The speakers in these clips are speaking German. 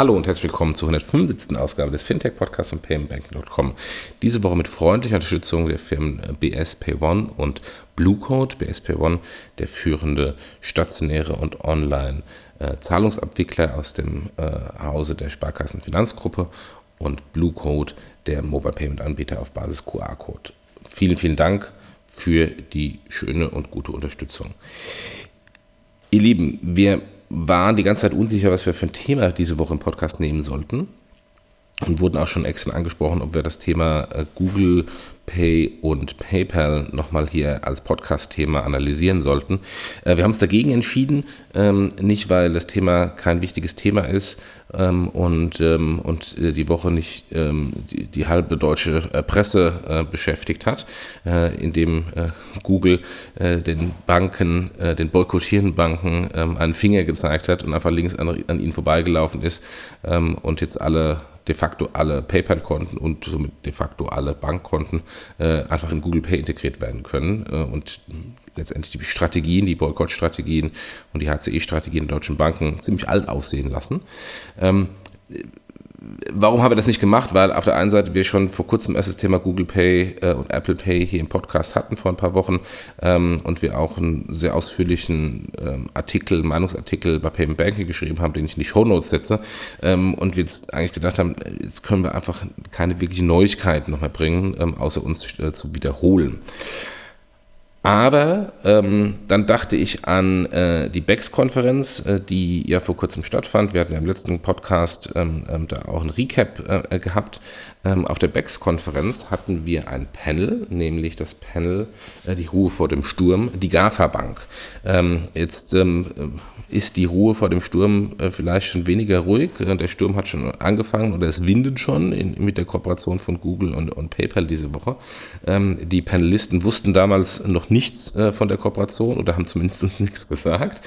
Hallo und herzlich willkommen zur 175. Ausgabe des Fintech-Podcasts von paymentbanking.com. Diese Woche mit freundlicher Unterstützung der Firmen BS One und Bluecode. BS One, der führende stationäre und online äh, Zahlungsabwickler aus dem äh, Hause der Sparkassen Finanzgruppe und Bluecode, der Mobile Payment Anbieter auf Basis QR-Code. Vielen, vielen Dank für die schöne und gute Unterstützung. Ihr Lieben, wir waren die ganze Zeit unsicher, was wir für ein Thema diese Woche im Podcast nehmen sollten und wurden auch schon extra angesprochen, ob wir das Thema äh, Google Pay und PayPal nochmal hier als Podcast-Thema analysieren sollten. Äh, wir haben uns dagegen entschieden, ähm, nicht weil das Thema kein wichtiges Thema ist ähm, und, ähm, äh, die Woche nicht die, halbe deutsche Presse beschäftigt hat, indem Google den Banken, den boykottierenden Banken einen Finger gezeigt hat und einfach links an ihnen vorbeigelaufen ist und jetzt alle de facto alle PayPal-Konten und somit de facto alle Bankkonten äh, einfach in Google Pay integriert werden können äh, und letztendlich die Strategien, die Boykott-Strategien und die HCE-Strategien der deutschen Banken ziemlich alt aussehen lassen. Ähm, warum haben wir das nicht gemacht? Weil auf der einen Seite wir schon vor kurzem erst das Thema Google Pay äh, und Apple Pay hier im Podcast hatten vor ein paar Wochen ähm, und wir auch einen sehr ausführlichen ähm, Artikel, Meinungsartikel bei Payment Banking geschrieben haben, den ich in die Show Notes setze ähm, und wir jetzt eigentlich gedacht haben, jetzt können wir einfach keine wirklichen Neuigkeiten noch mehr bringen, ähm, außer uns äh, zu wiederholen. Aber ähm, dann dachte ich an äh, die BEX-Konferenz, äh, die ja vor kurzem stattfand. Wir hatten ja im letzten Podcast ähm, ähm, da auch ein Recap äh, gehabt. Ähm, auf der BEX-Konferenz hatten wir ein Panel, nämlich das Panel äh, Die Ruhe vor dem Sturm, die GAFA Bank. Ähm, jetzt ähm, ist die Ruhe vor dem Sturm äh, vielleicht schon weniger ruhig. Äh, der Sturm hat schon angefangen oder es windet schon in, mit der Kooperation von Google und, und PayPal diese Woche. Ähm, die Panelisten wussten damals noch nichts äh, von der Kooperation oder haben zumindest uns nichts gesagt.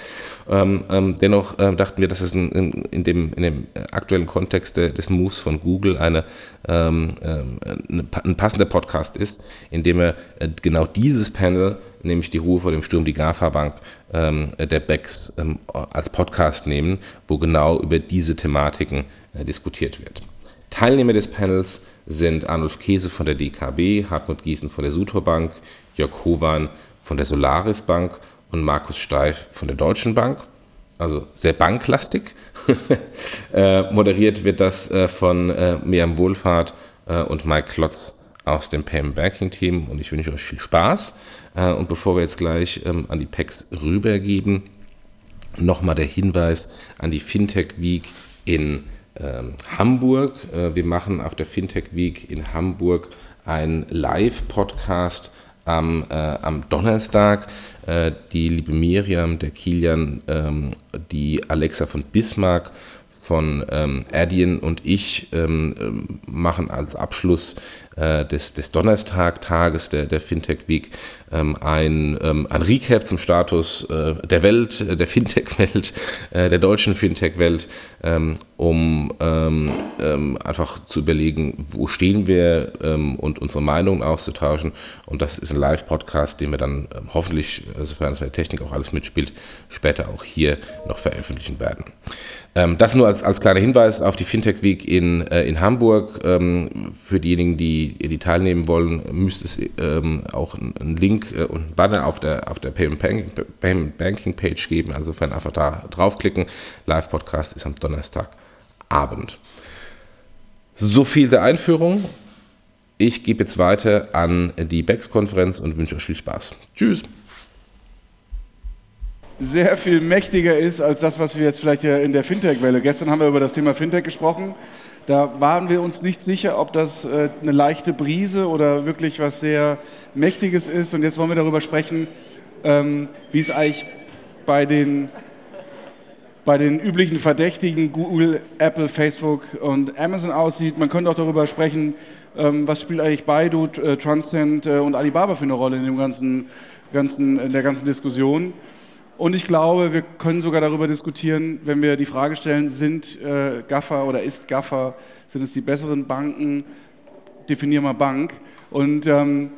Ähm, ähm, dennoch äh, dachten wir, dass es in, in, in, dem, in dem aktuellen Kontext de, des Moves von Google eine, ähm, ähm, eine, ein passender Podcast ist, in dem er äh, genau dieses Panel nämlich die Ruhe vor dem Sturm, die GAFA-Bank der BEX ähm, als Podcast nehmen, wo genau über diese Thematiken äh, diskutiert wird. Teilnehmer des Panels sind Arnulf Käse von der DKB, Hartmut Gießen von der Sutor Bank, Jörg Hovan von der Solaris Bank und Markus Steif von der Deutschen Bank. Also sehr banklastig. äh, moderiert wird das äh, von Miriam Wohlfahrt und Mike Klotz aus dem Payment Banking Team und ich wünsche euch viel Spaß. Äh, und bevor wir jetzt gleich ähm, an die PECs rübergeben, nochmal der Hinweis an die Fintech Week in ähm, Hamburg. Äh, wir machen auf der Fintech Week in Hamburg einen Live-Podcast am, äh, am Donnerstag. Äh, die liebe Miriam, der Kilian, ähm, die Alexa von Bismarck von ähm, Adyen und ich ähm, ähm, machen als Abschluss äh, des, Donnerstag-Tages der, der Fintech Week ähm, ein, ähm, ein Recap zum Status äh, der Welt, äh, der Fintech-Welt, äh, der deutschen Fintech-Welt, ähm, um ähm, einfach zu überlegen, wo stehen wir und unsere Meinungen auszutauschen. Und das ist ein Live-Podcast, den wir dann hoffentlich, sofern es mit der Technik auch alles mitspielt, später auch hier noch veröffentlichen werden. Ähm, das nur als, als kleiner Hinweis auf die Fintech Week in, äh, in Hamburg. Ähm, für diejenigen, die, die teilnehmen wollen, müsste es ähm, auch einen Link äh, und einen Banner auf der, auf der Payment, Banking, Page geben. Also insofern einfach da draufklicken. Live-Podcast ist am Donnerstagabend. So viel der Einführung. Ich gebe jetzt weiter an die BEX-Konferenz und wünsche euch viel Spaß. Tschüss sehr viel mächtiger ist als das, was wir jetzt vielleicht in der Fintech-Welle. Gestern haben wir über das Thema Fintech gesprochen. Da waren wir uns nicht sicher, ob das äh, eine leichte Brise oder wirklich was sehr Mächtiges ist. Und jetzt wollen wir darüber sprechen, ähm, wie es eigentlich bei den, bei den üblichen Verdächtigen Google, Apple, Facebook und Amazon aussieht. Man könnte auch darüber sprechen, ähm, was spielt eigentlich Baidu, äh, Transcend äh, und Alibaba für eine Rolle in, dem ganzen, ganzen, in der ganzen Diskussion. Und ich glaube, wir können sogar darüber diskutieren, wenn wir die Frage stellen, sind äh, Gaffer oder ist Gaffer, sind es die besseren Banken? Definier mal Bank. Und ähm,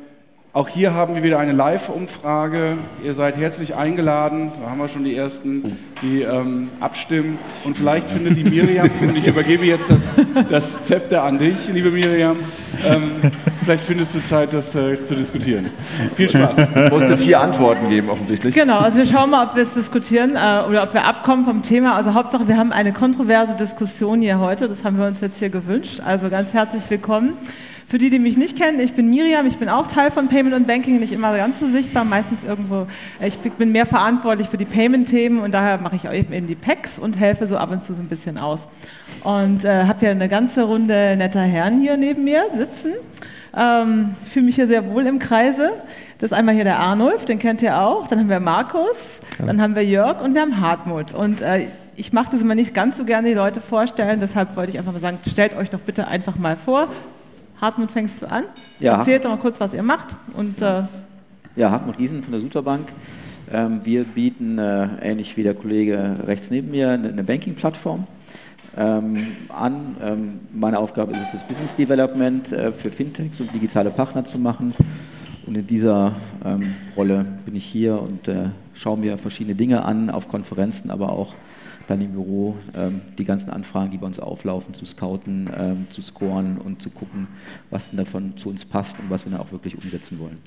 auch hier haben wir wieder eine Live-Umfrage. Ihr seid herzlich eingeladen. Da haben wir schon die ersten, die ähm, abstimmen. Und vielleicht findet die Miriam, und ich übergebe jetzt das, das Zepter an dich, liebe Miriam, ähm, vielleicht findest du Zeit, das äh, zu diskutieren. Viel Spaß. Es musste vier Antworten geben, offensichtlich. Genau, also wir schauen mal, ob wir es diskutieren äh, oder ob wir abkommen vom Thema. Also Hauptsache, wir haben eine kontroverse Diskussion hier heute. Das haben wir uns jetzt hier gewünscht. Also ganz herzlich willkommen. Für die, die mich nicht kennen, ich bin Miriam, ich bin auch Teil von Payment und Banking, nicht immer ganz so sichtbar, meistens irgendwo, ich bin mehr verantwortlich für die Payment-Themen und daher mache ich auch eben die Packs und helfe so ab und zu so ein bisschen aus. Und äh, habe hier eine ganze Runde netter Herren hier neben mir sitzen. Ähm, ich fühle mich hier sehr wohl im Kreise. Das ist einmal hier der Arnulf, den kennt ihr auch. Dann haben wir Markus, dann haben wir Jörg und wir haben Hartmut. Und äh, ich mache das immer nicht ganz so gerne, die Leute vorstellen. Deshalb wollte ich einfach mal sagen, stellt euch doch bitte einfach mal vor. Hartmut, fängst du an? Ja. Erzählt doch mal kurz, was ihr macht. Und, äh ja, Hartmut Giesen von der Suterbank. Ähm, wir bieten, äh, ähnlich wie der Kollege rechts neben mir, eine, eine Banking-Plattform ähm, an. Ähm, meine Aufgabe ist es, das Business Development äh, für Fintechs und digitale Partner zu machen. Und in dieser ähm, Rolle bin ich hier und äh, schaue mir verschiedene Dinge an, auf Konferenzen, aber auch dann im Büro ähm, die ganzen Anfragen, die bei uns auflaufen, zu scouten, ähm, zu scoren und zu gucken, was denn davon zu uns passt und was wir dann auch wirklich umsetzen wollen.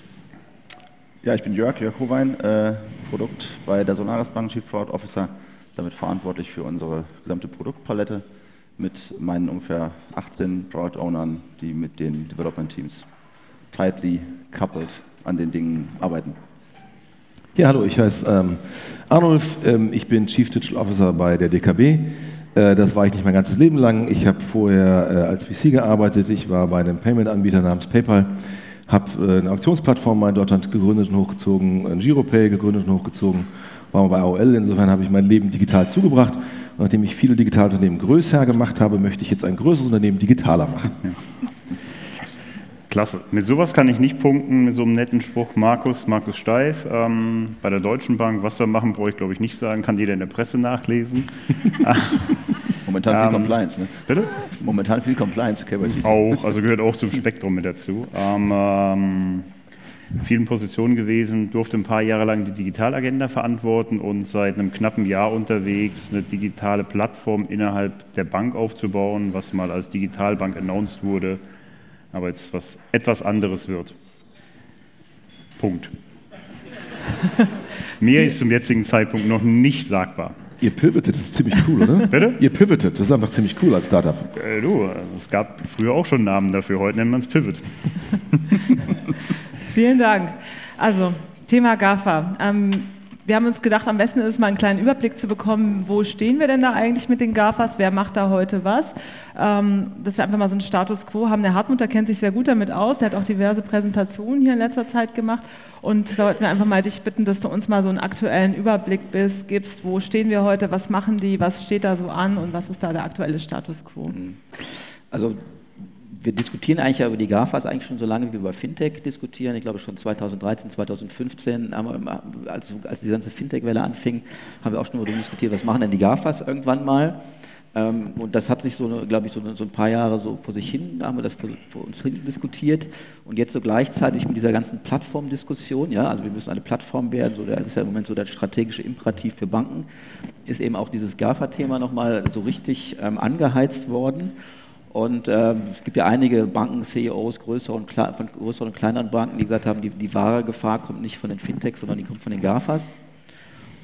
Ja, ich bin Jörg, Jörg Howein, äh, Produkt bei der Solaris Bank, Chief Product Officer, damit verantwortlich für unsere gesamte Produktpalette mit meinen ungefähr 18 Product Ownern, die mit den Development Teams tightly coupled an den Dingen arbeiten. Ja, hallo, ich heiße ähm, Arnulf, ähm, ich bin Chief Digital Officer bei der DKB. Äh, das war ich nicht mein ganzes Leben lang. Ich habe vorher äh, als VC gearbeitet. Ich war bei einem Payment-Anbieter namens PayPal, habe äh, eine Auktionsplattform in Deutschland gegründet und hochgezogen, ein Giropay gegründet und hochgezogen, war bei AOL. Insofern habe ich mein Leben digital zugebracht. Und nachdem ich viele Digitalunternehmen größer gemacht habe, möchte ich jetzt ein größeres Unternehmen digitaler machen. Klasse. Mit sowas kann ich nicht punkten, mit so einem netten Spruch. Markus, Markus Steif, ähm, bei der Deutschen Bank, was wir machen, brauche ich glaube ich nicht sagen, kann jeder in der Presse nachlesen. Momentan viel ähm, Compliance, ne? Bitte? Momentan viel Compliance, KYC. Auch, also gehört auch zum Spektrum mit dazu. Ähm, ähm, vielen Positionen gewesen, durfte ein paar Jahre lang die Digitalagenda verantworten und seit einem knappen Jahr unterwegs, eine digitale Plattform innerhalb der Bank aufzubauen, was mal als Digitalbank announced wurde aber jetzt was etwas anderes wird. Punkt. Mehr ist zum jetzigen Zeitpunkt noch nicht sagbar. Ihr pivotet, das ist ziemlich cool, oder? Bitte? Ihr pivotet, das ist einfach ziemlich cool als Startup. Äh, du, es gab früher auch schon Namen dafür, heute nennt man es Pivot. Vielen Dank. Also, Thema GAFA. Ähm, wir haben uns gedacht, am besten ist es mal einen kleinen Überblick zu bekommen, wo stehen wir denn da eigentlich mit den GAFAs, wer macht da heute was, ähm, dass wir einfach mal so einen Status Quo haben. Der Hartmut, der kennt sich sehr gut damit aus, der hat auch diverse Präsentationen hier in letzter Zeit gemacht und da wollten wir einfach mal dich bitten, dass du uns mal so einen aktuellen Überblick bist, gibst, wo stehen wir heute, was machen die, was steht da so an und was ist da der aktuelle Status Quo. Also wir diskutieren eigentlich über die GAFAs eigentlich schon so lange, wie wir über Fintech diskutieren. Ich glaube schon 2013, 2015, wir, als, als die ganze Fintech-Welle anfing, haben wir auch schon darüber diskutiert, was machen denn die GAFAs irgendwann mal. Ähm, und das hat sich so, glaube ich, so, so, ein paar Jahre so vor sich hin, haben wir das vor, vor, uns hin diskutiert. Und jetzt so gleichzeitig mit dieser ganzen Plattformdiskussion, ja, also wir müssen eine Plattform werden, so, das ist ja im Moment so der strategische Imperativ für Banken, ist eben auch dieses GAFA-Thema nochmal so richtig ähm, angeheizt worden. Und äh, es gibt ja einige Banken-CEOs größere und von größeren und kleineren Banken, die gesagt haben, die, die wahre Gefahr kommt nicht von den Fintechs, sondern die kommt von den GAFAs.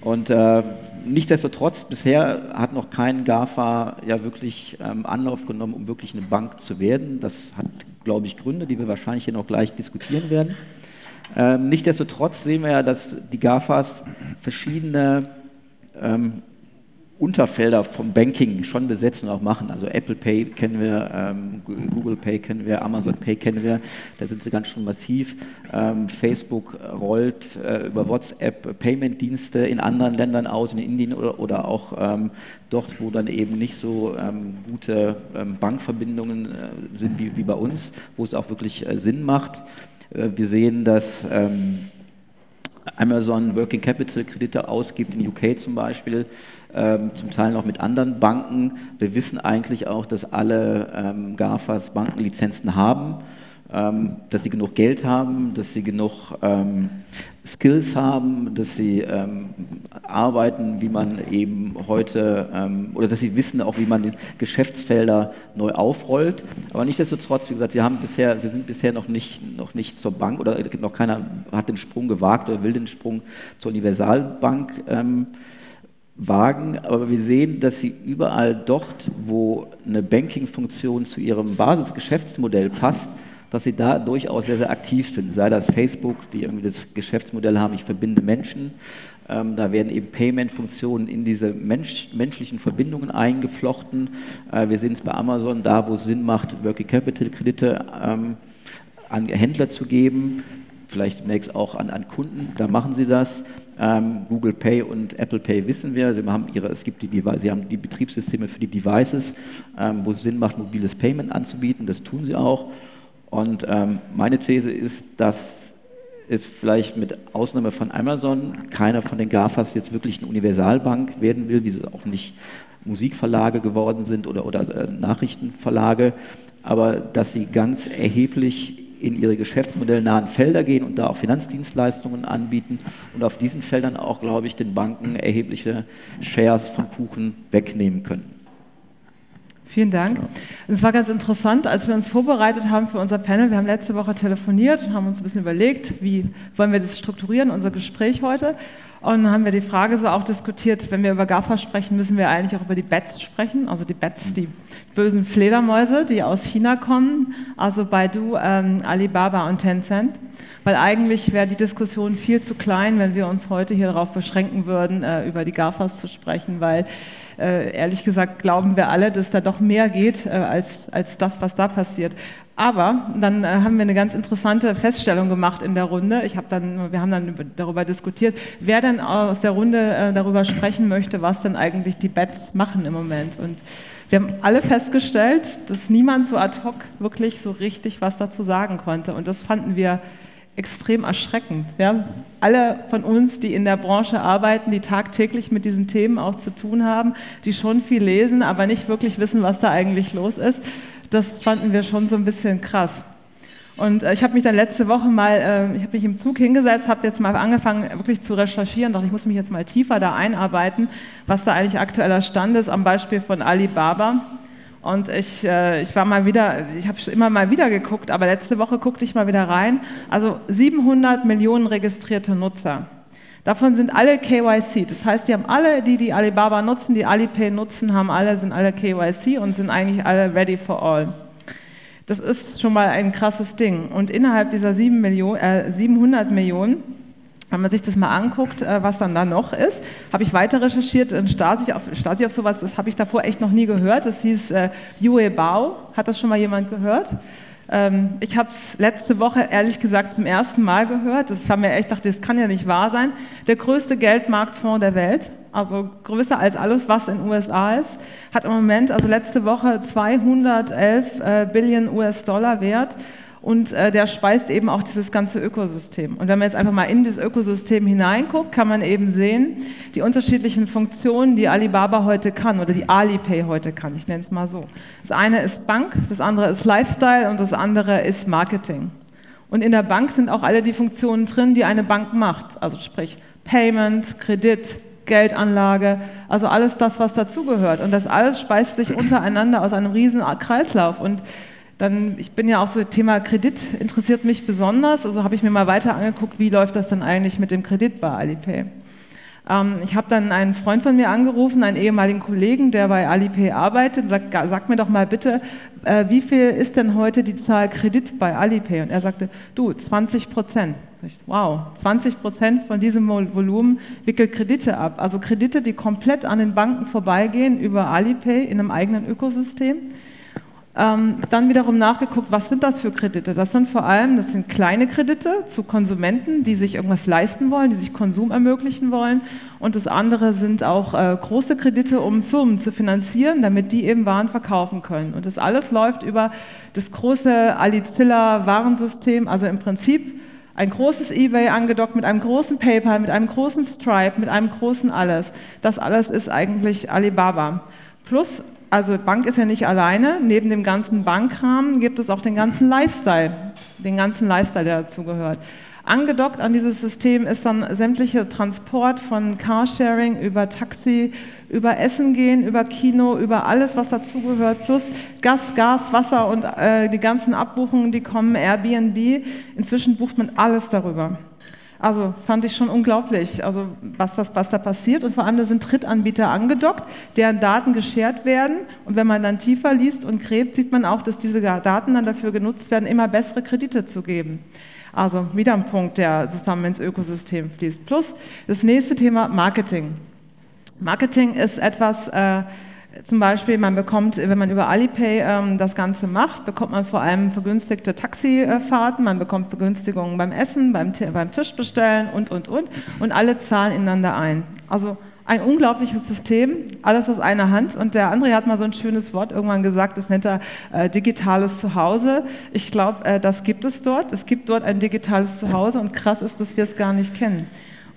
Und äh, nichtsdestotrotz, bisher hat noch kein GAFA ja wirklich ähm, Anlauf genommen, um wirklich eine Bank zu werden. Das hat, glaube ich, Gründe, die wir wahrscheinlich hier noch gleich diskutieren werden. Ähm, nichtsdestotrotz sehen wir ja, dass die GAFAs verschiedene ähm, Unterfelder vom Banking schon besetzen und auch machen. Also Apple Pay kennen wir, ähm, Google Pay kennen wir, Amazon Pay kennen wir, da sind sie ganz schön massiv. Ähm, Facebook rollt äh, über WhatsApp Payment-Dienste in anderen Ländern aus, in Indien oder, oder auch ähm, dort, wo dann eben nicht so ähm, gute ähm, Bankverbindungen äh, sind wie, wie bei uns, wo es auch wirklich äh, Sinn macht. Äh, wir sehen, dass ähm, Amazon Working Capital Kredite ausgibt, in UK zum Beispiel, zum Teil noch mit anderen Banken. Wir wissen eigentlich auch, dass alle ähm, GAFAs Bankenlizenzen haben, ähm, dass sie genug Geld haben, dass sie genug ähm, Skills haben, dass sie ähm, arbeiten, wie man eben heute, ähm, oder dass sie wissen auch, wie man die Geschäftsfelder neu aufrollt. Aber nichtsdestotrotz, wie gesagt, sie, haben bisher, sie sind bisher noch nicht, noch nicht zur Bank oder noch keiner hat den Sprung gewagt oder will den Sprung zur Universalbank ähm, wagen. Aber wir sehen, dass sie überall dort, wo eine Banking-Funktion zu ihrem Basisgeschäftsmodell passt, dass sie da durchaus sehr, sehr aktiv sind. Sei das Facebook, die irgendwie das Geschäftsmodell haben, ich verbinde Menschen. Ähm, da werden eben Payment-Funktionen in diese Mensch, menschlichen Verbindungen eingeflochten. Äh, wir sehen es bei Amazon, da wo es Sinn macht, Working Capital-Kredite ähm, an Händler zu geben, vielleicht demnächst auch an, an Kunden, da machen sie das. Ähm, Google Pay und Apple Pay wissen wir, sie haben, ihre, es gibt die, sie haben die Betriebssysteme für die Devices, ähm, wo es Sinn macht, mobiles Payment anzubieten, das tun sie auch. Und ähm, meine These ist, dass es vielleicht mit Ausnahme von Amazon keiner von den GAFAs jetzt wirklich eine Universalbank werden will, wie sie auch nicht Musikverlage geworden sind oder, oder äh, Nachrichtenverlage, aber dass sie ganz erheblich in ihre geschäftsmodellnahen Felder gehen und da auch Finanzdienstleistungen anbieten und auf diesen Feldern auch, glaube ich, den Banken erhebliche Shares vom Kuchen wegnehmen können. Vielen Dank. Es war ganz interessant, als wir uns vorbereitet haben für unser Panel. Wir haben letzte Woche telefoniert und haben uns ein bisschen überlegt, wie wollen wir das strukturieren, unser Gespräch heute. Und dann haben wir die Frage so auch diskutiert, wenn wir über GAFA sprechen, müssen wir eigentlich auch über die Bats sprechen, also die Bats, die bösen Fledermäuse, die aus China kommen, also Baidu, ähm, Alibaba und Tencent. Weil eigentlich wäre die Diskussion viel zu klein, wenn wir uns heute hier darauf beschränken würden, äh, über die GAFAs zu sprechen, weil äh, ehrlich gesagt glauben wir alle, dass da doch mehr geht äh, als, als das, was da passiert. Aber dann äh, haben wir eine ganz interessante Feststellung gemacht in der Runde. Ich hab dann, wir haben dann darüber diskutiert, wer denn aus der Runde äh, darüber sprechen möchte, was denn eigentlich die Bets machen im Moment. Und wir haben alle festgestellt, dass niemand so ad hoc wirklich so richtig was dazu sagen konnte. Und das fanden wir extrem erschreckend. Ja? Alle von uns, die in der Branche arbeiten, die tagtäglich mit diesen Themen auch zu tun haben, die schon viel lesen, aber nicht wirklich wissen, was da eigentlich los ist, das fanden wir schon so ein bisschen krass. Und äh, ich habe mich dann letzte Woche mal, äh, ich habe mich im Zug hingesetzt, habe jetzt mal angefangen, wirklich zu recherchieren, dachte, ich muss mich jetzt mal tiefer da einarbeiten, was da eigentlich aktueller Stand ist, am Beispiel von Alibaba. Und ich, äh, ich war mal wieder, ich habe immer mal wieder geguckt, aber letzte Woche guckte ich mal wieder rein. Also 700 Millionen registrierte Nutzer. Davon sind alle KYC. Das heißt, die haben alle, die die Alibaba nutzen, die Alipay nutzen, haben alle, sind alle KYC und sind eigentlich alle ready for all. Das ist schon mal ein krasses Ding. Und innerhalb dieser 7 Millionen, äh, 700 Millionen wenn man sich das mal anguckt, äh, was dann da noch ist, habe ich weiter recherchiert, in Stasi auf, Stasi auf sowas, das habe ich davor echt noch nie gehört. Das hieß äh, Yue Bao. Hat das schon mal jemand gehört? Ähm, ich habe es letzte Woche ehrlich gesagt zum ersten Mal gehört. Das haben mir echt gedacht, das kann ja nicht wahr sein. Der größte Geldmarktfonds der Welt, also größer als alles, was in den USA ist, hat im Moment, also letzte Woche 211 äh, Billionen US-Dollar wert und äh, der speist eben auch dieses ganze Ökosystem. Und wenn man jetzt einfach mal in dieses Ökosystem hineinguckt, kann man eben sehen, die unterschiedlichen Funktionen, die Alibaba heute kann oder die Alipay heute kann, ich nenne es mal so. Das eine ist Bank, das andere ist Lifestyle und das andere ist Marketing. Und in der Bank sind auch alle die Funktionen drin, die eine Bank macht, also sprich Payment, Kredit, Geldanlage, also alles das, was dazugehört. Und das alles speist sich untereinander aus einem riesen Kreislauf. Und dann, ich bin ja auch so, Thema Kredit interessiert mich besonders. Also habe ich mir mal weiter angeguckt, wie läuft das dann eigentlich mit dem Kredit bei Alipay. Ähm, ich habe dann einen Freund von mir angerufen, einen ehemaligen Kollegen, der bei Alipay arbeitet, sagt, sag mir doch mal bitte, äh, wie viel ist denn heute die Zahl Kredit bei Alipay? Und er sagte, du, 20 Prozent. Wow, 20 Prozent von diesem Volumen wickelt Kredite ab. Also Kredite, die komplett an den Banken vorbeigehen über Alipay in einem eigenen Ökosystem. Ähm, dann wiederum nachgeguckt, was sind das für Kredite? Das sind vor allem, das sind kleine Kredite zu Konsumenten, die sich irgendwas leisten wollen, die sich Konsum ermöglichen wollen. Und das andere sind auch äh, große Kredite, um Firmen zu finanzieren, damit die eben Waren verkaufen können. Und das alles läuft über das große Alicilla Warensystem, also im Prinzip Ein großes eBay angedockt mit einem großen PayPal, mit einem großen Stripe, mit einem großen alles. Das alles ist eigentlich Alibaba. Plus, also Bank ist ja nicht alleine. Neben dem ganzen Bankrahmen gibt es auch den ganzen Lifestyle, den ganzen Lifestyle, der dazugehört. Angedockt an dieses System ist dann sämtliche Transport von Carsharing über Taxi, über Essen gehen, über Kino, über alles, was dazugehört, plus Gas, Gas, Wasser und äh, die ganzen Abbuchungen, die kommen, Airbnb. Inzwischen bucht man alles darüber. Also fand ich schon unglaublich, also was, das, was da passiert. Und vor allem da sind Drittanbieter angedockt, deren Daten geshared werden. Und wenn man dann tiefer liest und gräbt, sieht man auch, dass diese Daten dann dafür genutzt werden, immer bessere Kredite zu geben. Also wieder ein Punkt, der zusammen ins Ökosystem fließt. Plus das nächste Thema Marketing. Marketing ist etwas, äh, zum Beispiel, man bekommt, wenn man über Alipay ähm, das Ganze macht, bekommt man vor allem vergünstigte Taxifahrten, man bekommt Vergünstigungen beim Essen, beim, beim Tisch und, und, und. Und alle zahlen ineinander ein. Also ein unglaubliches System, alles aus einer Hand. Und der André hat mal so ein schönes Wort irgendwann gesagt, das nennt er äh, digitales Zuhause. Ich glaube, äh, das gibt es dort. Es gibt dort ein digitales Zuhause und krass ist, dass wir es gar nicht kennen.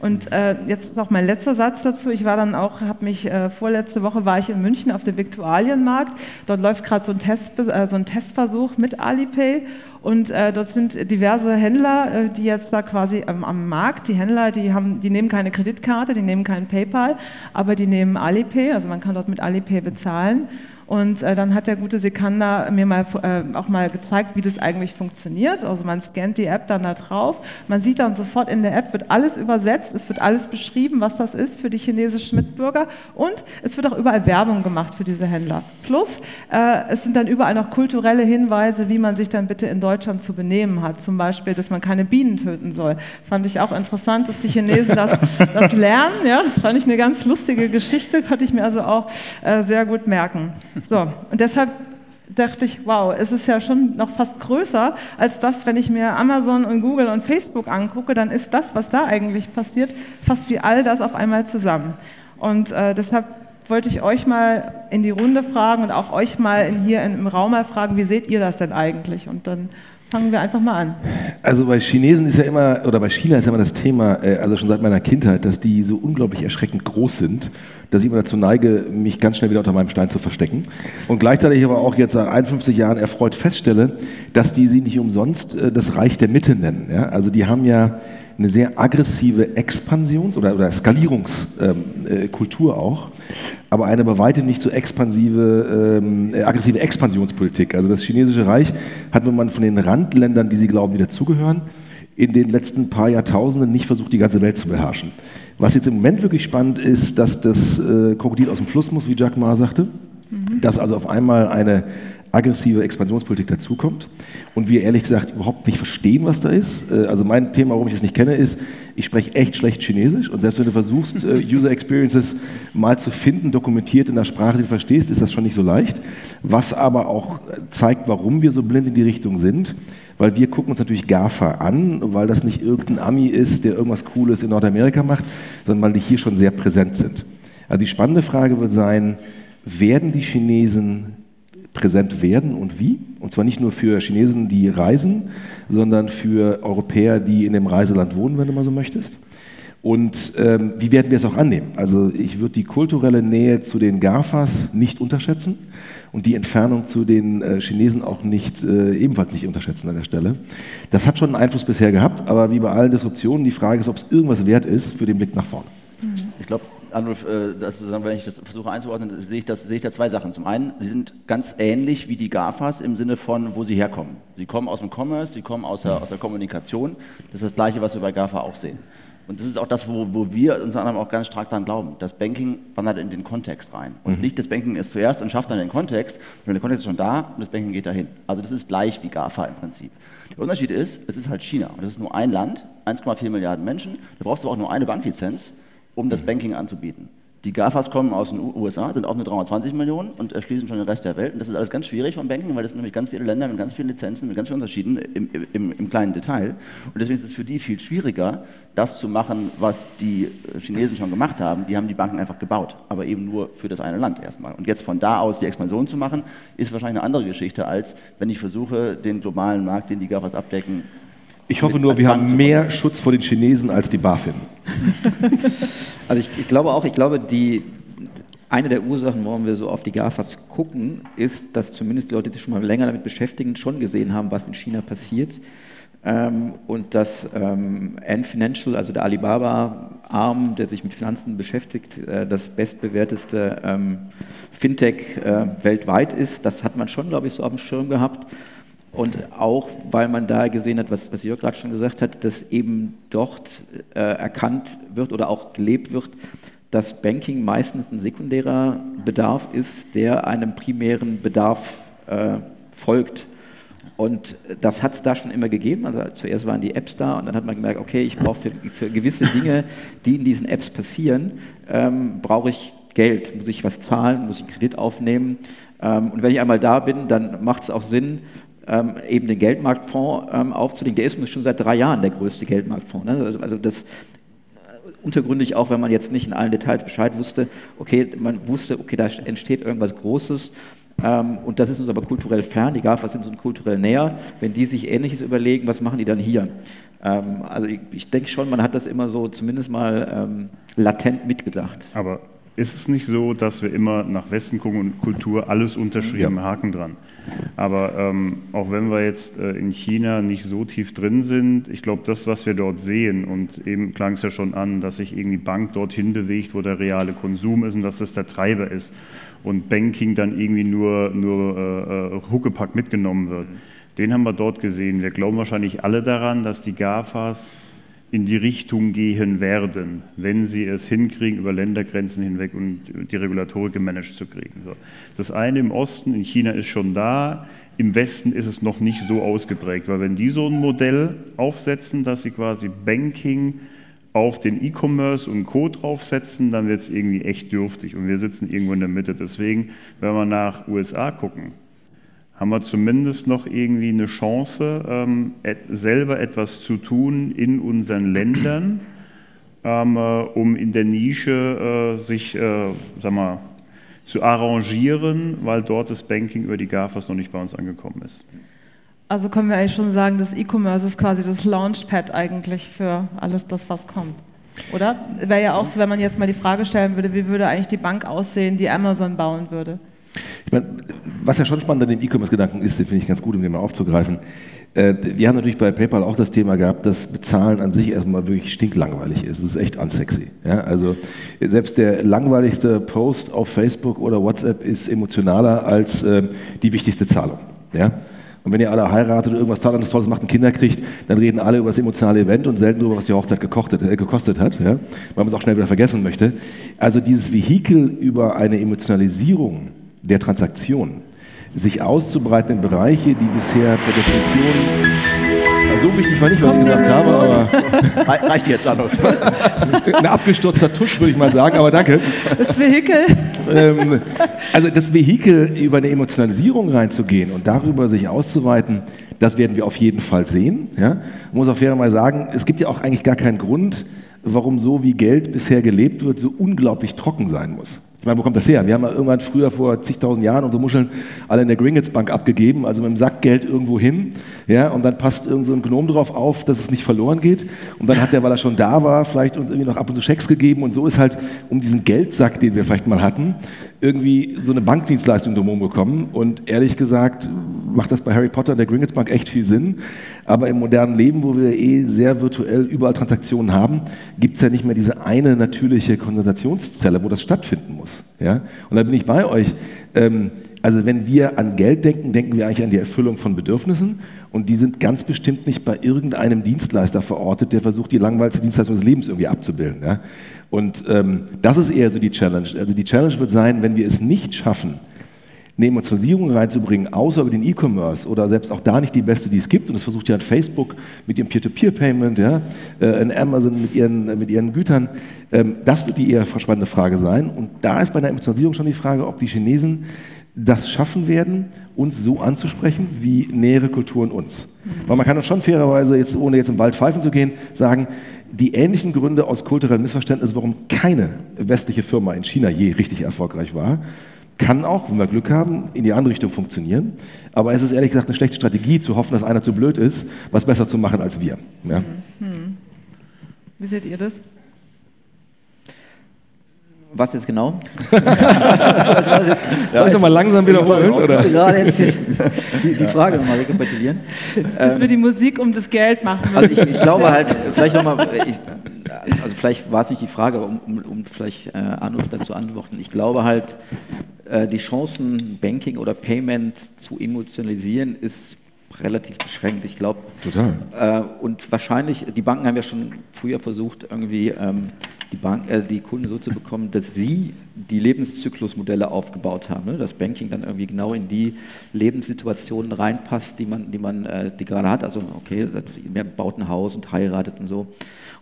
Und äh, jetzt ist auch mein letzter Satz dazu. Ich war dann auch, habe mich äh, vorletzte Woche war ich in München auf dem Viktualienmarkt. Dort läuft gerade so, ein Test, äh, so ein Testversuch mit Alipay und äh, dort sind diverse Händler, äh, die jetzt da quasi ähm, am Markt, die Händler, die, haben, die nehmen keine Kreditkarte, die nehmen keinen PayPal, aber die nehmen Alipay, also man kann dort mit Alipay bezahlen. Und äh, dann hat der gute Sekander mir mal, äh, auch mal gezeigt, wie das eigentlich funktioniert. Also man scannt die App dann da drauf. Man sieht dann sofort in der App, wird alles übersetzt, es wird alles beschrieben, was das ist für die chinesischen Mitbürger. Und es wird auch überall Werbung gemacht für diese Händler. Plus, äh, es sind dann überall noch kulturelle Hinweise, wie man sich dann bitte in Deutschland zu benehmen hat. Zum Beispiel, dass man keine Bienen töten soll. Fand ich auch interessant, dass die Chinesen das, das lernen. Ja, das fand ich eine ganz lustige Geschichte, konnte ich mir also auch äh, sehr gut merken. So, und deshalb dachte ich, wow, es ist ja schon noch fast größer als das, wenn ich mir Amazon und Google und Facebook angucke, dann ist das, was da eigentlich passiert, fast wie all das auf einmal zusammen. Und äh, deshalb wollte ich euch mal in die Runde fragen und auch euch mal in, hier im Raum mal fragen, wie seht ihr das denn eigentlich? Und dann Fangen wir einfach mal an. Also bei Chinesen ist ja immer, oder bei China ist ja immer das Thema, äh, also schon seit meiner Kindheit, dass die so unglaublich erschreckend groß sind, dass ich immer dazu neige, mich ganz schnell wieder unter meinem Stein zu verstecken. Und gleichzeitig aber auch jetzt nach 51 Jahren erfreut feststelle, dass die sie nicht umsonst äh, das Reich der Mitte nennen. Also die haben ja eine sehr aggressive Expansions- oder, oder Skalierungskultur ähm, äh, auch, aber eine bei weitem nicht so expansive, ähm, äh, aggressive Expansionspolitik. Also das chinesische Reich hat, wenn man von den Randländern, die sie glauben, die dazugehören, in den letzten paar Jahrtausenden nicht versucht, die ganze Welt zu beherrschen. Was jetzt im Moment wirklich spannend ist, dass das äh, Krokodil aus dem Fluss muss, wie Jack Ma sagte, mhm. dass also auf einmal eine aggressive Expansionspolitik dazukommt und wir ehrlich gesagt überhaupt nicht verstehen, was da ist. Äh, also mein Thema, warum ich es nicht kenne, ist, ich spreche echt schlecht Chinesisch und selbst wenn du versuchst, äh, User Experiences mal zu finden, dokumentiert in der Sprache, die du verstehst, ist das schon nicht so leicht. Was aber auch zeigt, warum wir so blind in die Richtung sind, weil wir gucken uns natürlich GAFA an, weil das nicht irgendein Ami ist, der irgendwas Cooles in Nordamerika macht, sondern weil die hier schon sehr präsent sind. Also die spannende Frage wird sein, werden die Chinesen präsent werden und wie. Und zwar nicht nur für Chinesen, die reisen, sondern für Europäer, die in dem Reiseland wohnen, wenn du mal so möchtest. Und ähm, wie werden wir es auch annehmen? Also ich würde die kulturelle Nähe zu den GAFAs nicht unterschätzen und die Entfernung zu den äh, Chinesen auch nicht, äh, ebenfalls nicht unterschätzen an der Stelle. Das hat schon einen Einfluss bisher gehabt, aber wie bei allen Disruptionen, die Frage ist, ob es irgendwas wert ist für den Blick nach vorne. Ich glaube, Arnulf, äh, das, wenn ich das versuche einzuordnen, sehe ich, das, sehe ich da zwei Sachen. Zum einen, sie sind ganz ähnlich wie die GAFAs im Sinne von, wo sie herkommen. Sie kommen aus dem Commerce, sie kommen aus der, aus der Kommunikation. Das ist das Gleiche, was wir bei GAFA auch sehen. Und das ist auch das, wo, wo wir unter anderem auch ganz stark daran glauben. Das Banking wandert in den Kontext rein. Und mhm. nicht das Banking ist zuerst und schafft dann den Kontext, sondern der Kontext ist schon da und das Banking geht dahin. Also das ist gleich wie GAFA im Prinzip. Der Unterschied ist, es ist halt China. Und das ist nur ein Land, 1,4 Milliarden Menschen. Da brauchst du auch nur eine Banklizenz, um das. Banking anzubieten. Die GAFAs kommen aus den USA, sind auch nur 320 Millionen und erschließen schon den Rest der Welt. Und das ist alles ganz schwierig vom Banking, weil das sind nämlich ganz viele Länder mit ganz vielen Lizenzen, mit ganz vielen Unterschieden im, im, im kleinen Detail. Und deswegen ist es für die viel schwieriger, das zu machen, was die Chinesen schon gemacht haben. Die haben die Banken einfach gebaut, aber eben nur für das eine Land erstmal. Und jetzt von da aus die Expansion zu machen, ist wahrscheinlich eine andere Geschichte, als wenn ich versuche, den globalen Markt, den die GAFAs abdecken, Ich hoffe nur, wir haben mehr Schutz vor den Chinesen als die BaFin. Also ich, ich glaube auch, ich glaube, die, eine der Ursachen, warum wir so auf die GAFAs gucken, ist, dass zumindest die Leute, die sich schon mal länger damit beschäftigen, schon gesehen haben, was in China passiert. Ähm, und dass ähm, Ant Financial, also der Alibaba-Arm, der sich mit Finanzen beschäftigt, äh, das bestbewerteste ähm, Fintech äh, weltweit ist. Das hat man schon, glaube ich, so auf dem Schirm gehabt. Und auch, weil man da gesehen hat, was, was Jörg gerade schon gesagt hat, dass eben dort äh, erkannt wird oder auch gelebt wird, dass Banking meistens ein sekundärer Bedarf ist, der einem primären Bedarf äh, folgt. Und das hat es da schon immer gegeben. Also zuerst waren die Apps da und dann hat man gemerkt, okay, ich brauche für, für, gewisse Dinge, die in diesen Apps passieren, ähm, brauche ich Geld, muss ich was zahlen, muss ich einen Kredit aufnehmen. Ähm, und wenn ich einmal da bin, dann macht es auch Sinn, ähm, eben den Geldmarktfonds ähm, aufzulegen. Der ist schon seit drei Jahren der größte Geldmarktfonds. Ne? Also, also das untergründig auch, wenn man jetzt nicht in allen Details Bescheid wusste, okay, man wusste, okay, da entsteht irgendwas Großes ähm, und das ist uns aber kulturell fern, die GAFAs sind uns kulturell näher. Wenn die sich Ähnliches überlegen, was machen die dann hier? Ähm, also ich, ich denke schon, man hat das immer so zumindest mal ähm, latent mitgedacht. Aber ist es nicht so, dass wir immer nach Westen gucken und Kultur alles unterschrieben, ja. Haken dran? Aber ähm, auch wenn wir jetzt äh, in China nicht so tief drin sind, ich glaube, das, was wir dort sehen, und eben klang es ja schon an, dass sich irgendwie Bank dorthin bewegt, wo der reale Konsum ist und dass das der Treiber ist und Banking dann irgendwie nur, nur äh, äh Huckepack mitgenommen wird. Den haben wir dort gesehen. Wir glauben wahrscheinlich alle daran, dass die GAFAs in die Richtung gehen werden, wenn sie es hinkriegen, über Ländergrenzen hinweg und die Regulatorik gemanagt zu kriegen. So. Das eine im Osten, in China ist schon da, im Westen ist es noch nicht so ausgeprägt, weil wenn die so ein Modell aufsetzen, dass sie quasi Banking auf den E-Commerce und Co. draufsetzen, dann wird es irgendwie echt dürftig und wir sitzen irgendwo in der Mitte. Deswegen, wenn wir nach USA gucken, haben wir zumindest noch irgendwie eine Chance, ähm, et, selber etwas zu tun in unseren Ländern, ähm, äh, um in der Nische äh, sich, äh, sag mal, zu arrangieren, weil dort das Banking über die GAFAs noch nicht bei uns angekommen ist. Also können wir eigentlich schon sagen, das E-Commerce ist quasi das Launchpad eigentlich für alles das, was kommt. Oder? Wäre ja auch so, wenn man jetzt mal die Frage stellen würde, wie würde eigentlich die Bank aussehen, die Amazon bauen würde? Ich meine, was ja schon spannend an dem E-Commerce-Gedanken ist, den finde ich ganz gut, um den mal aufzugreifen. Äh, wir haben natürlich bei PayPal auch das Thema gehabt, dass Bezahlen an sich erstmal wirklich stinklangweilig ist. Es ist echt unsexy. Ja? Also selbst der langweiligste Post auf Facebook oder WhatsApp ist emotionaler als äh, die wichtigste Zahlung. Ja? Und wenn ihr alle heiratet und irgendwas Tolles, Tolles macht und Kinder kriegt, dann reden alle über das emotionale Event und selten darüber, was die Hochzeit gekochtet, äh, gekostet hat, ja? weil man es auch schnell wieder vergessen möchte. Also dieses Vehikel über eine Emotionalisierung der Transaktion sich auszubreiten in Bereiche, die bisher per Definition so wichtig war nicht, was ich gesagt habe, aber reicht jetzt an. Ein abgestürzter Tusch, würde ich mal sagen, aber danke. Das Vehikel. Ähm, also das Vehikel über eine Emotionalisierung reinzugehen und darüber sich auszuweiten, das werden wir auf jeden Fall sehen. Ja? Ich muss auch fairerweise sagen, es gibt ja auch eigentlich gar keinen Grund, warum so wie Geld bisher gelebt wird, so unglaublich trocken sein muss. Ich meine, wo kommt das her? Wir haben ja irgendwann früher vor zigtausend Jahren unsere Muscheln alle in der Gringotts Bank abgegeben, also mit dem Sack Geld irgendwo hin, ja, und dann passt irgend so ein Gnom drauf auf, dass es nicht verloren geht. Und dann hat der, weil er schon da war, vielleicht uns irgendwie noch ab und zu Schecks gegeben und so ist halt um diesen Geldsack, den wir vielleicht mal hatten, irgendwie so eine Bankdienstleistung drumherum bekommen. Und ehrlich gesagt macht das bei Harry Potter und der Gringotts Bank echt viel Sinn. Aber im modernen Leben, wo wir eh sehr virtuell überall Transaktionen haben, gibt es ja nicht mehr diese eine natürliche Konversationszelle, wo das stattfinden muss. Ja? Und da bin ich bei euch. Ähm, also wenn wir an Geld denken, denken wir eigentlich an die Erfüllung von Bedürfnissen und die sind ganz bestimmt nicht bei irgendeinem Dienstleister verortet, der versucht, die langweiligste Dienstleistung des Lebens irgendwie abzubilden. Ja? Und ähm, das ist eher so die Challenge. Also die Challenge wird sein, wenn wir es nicht schaffen, eine Emotionalisierung reinzubringen, außer über den E-Commerce oder selbst auch da nicht die beste, die es gibt. Und das versucht ja ein Facebook mit ihrem Peer-to-Peer-Payment, ja, äh, ein Amazon mit ihren, mit ihren Gütern. Ähm, das wird die eher spannende Frage sein. Und da ist bei der Emotionalisierung schon die Frage, ob die Chinesen das schaffen werden, uns so anzusprechen wie nähere Kulturen uns. Weil man kann doch schon fairerweise, jetzt, ohne jetzt im Wald pfeifen zu gehen, sagen, die ähnlichen Gründe aus kulturellen Missverständnissen, warum keine westliche Firma in China je richtig erfolgreich war, Kann auch, wenn wir Glück haben, in die andere Richtung funktionieren. Aber es ist ehrlich gesagt eine schlechte Strategie, zu hoffen, dass einer zu blöd ist, was besser zu machen als wir. Ja? Wie seht ihr das? Was jetzt genau? Soll ich es mal langsam wiederholen? Oder? Ich gerade jetzt die, die Frage nochmal rekapitulieren. Dass ähm, wir die Musik um das Geld machen. Also ich, ich glaube halt, vielleicht nochmal, also vielleicht war es nicht die Frage, um, um, um vielleicht äh, Anruf dazu antworten. Ich glaube halt, äh, die Chancen, Banking oder Payment zu emotionalisieren, ist relativ beschränkt. Ich glaube. Total. Äh, und wahrscheinlich, die Banken haben ja schon früher versucht, irgendwie ähm, die, Bank, äh, die Kunden so zu bekommen, dass sie die Lebenszyklusmodelle aufgebaut haben. Ne? Das Banking dann irgendwie genau in die Lebenssituationen reinpasst, die man, die man, äh, die gerade hat. Also okay, wer baut ein Haus und heiratet und so.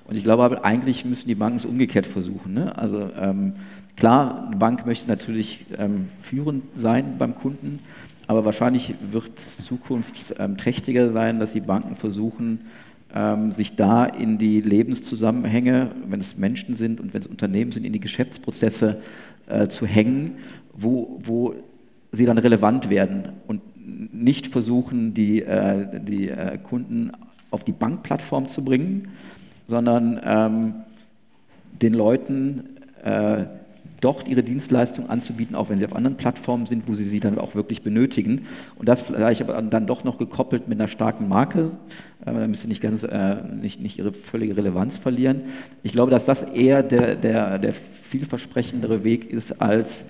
Und ich glaube aber, eigentlich müssen die Banken es umgekehrt versuchen. Ne? Also ähm, klar, eine Bank möchte natürlich ähm, führend sein beim Kunden, aber wahrscheinlich wird es zukunftsträchtiger sein, dass die Banken versuchen, sich da in die Lebenszusammenhänge, wenn es Menschen sind und wenn es Unternehmen sind, in die Geschäftsprozesse äh, zu hängen, wo, wo sie dann relevant werden und nicht versuchen, die, äh, die äh, Kunden auf die Bankplattform zu bringen, sondern ähm, den Leuten äh, dort ihre Dienstleistung anzubieten, auch wenn sie auf anderen Plattformen sind, wo sie sie dann auch wirklich benötigen. Und das vielleicht aber dann doch noch gekoppelt mit einer starken Marke, damit sie nicht, ganz, äh, nicht, nicht ihre völlige Relevanz verlieren. Ich glaube, dass das eher der, der, der vielversprechendere Weg ist, als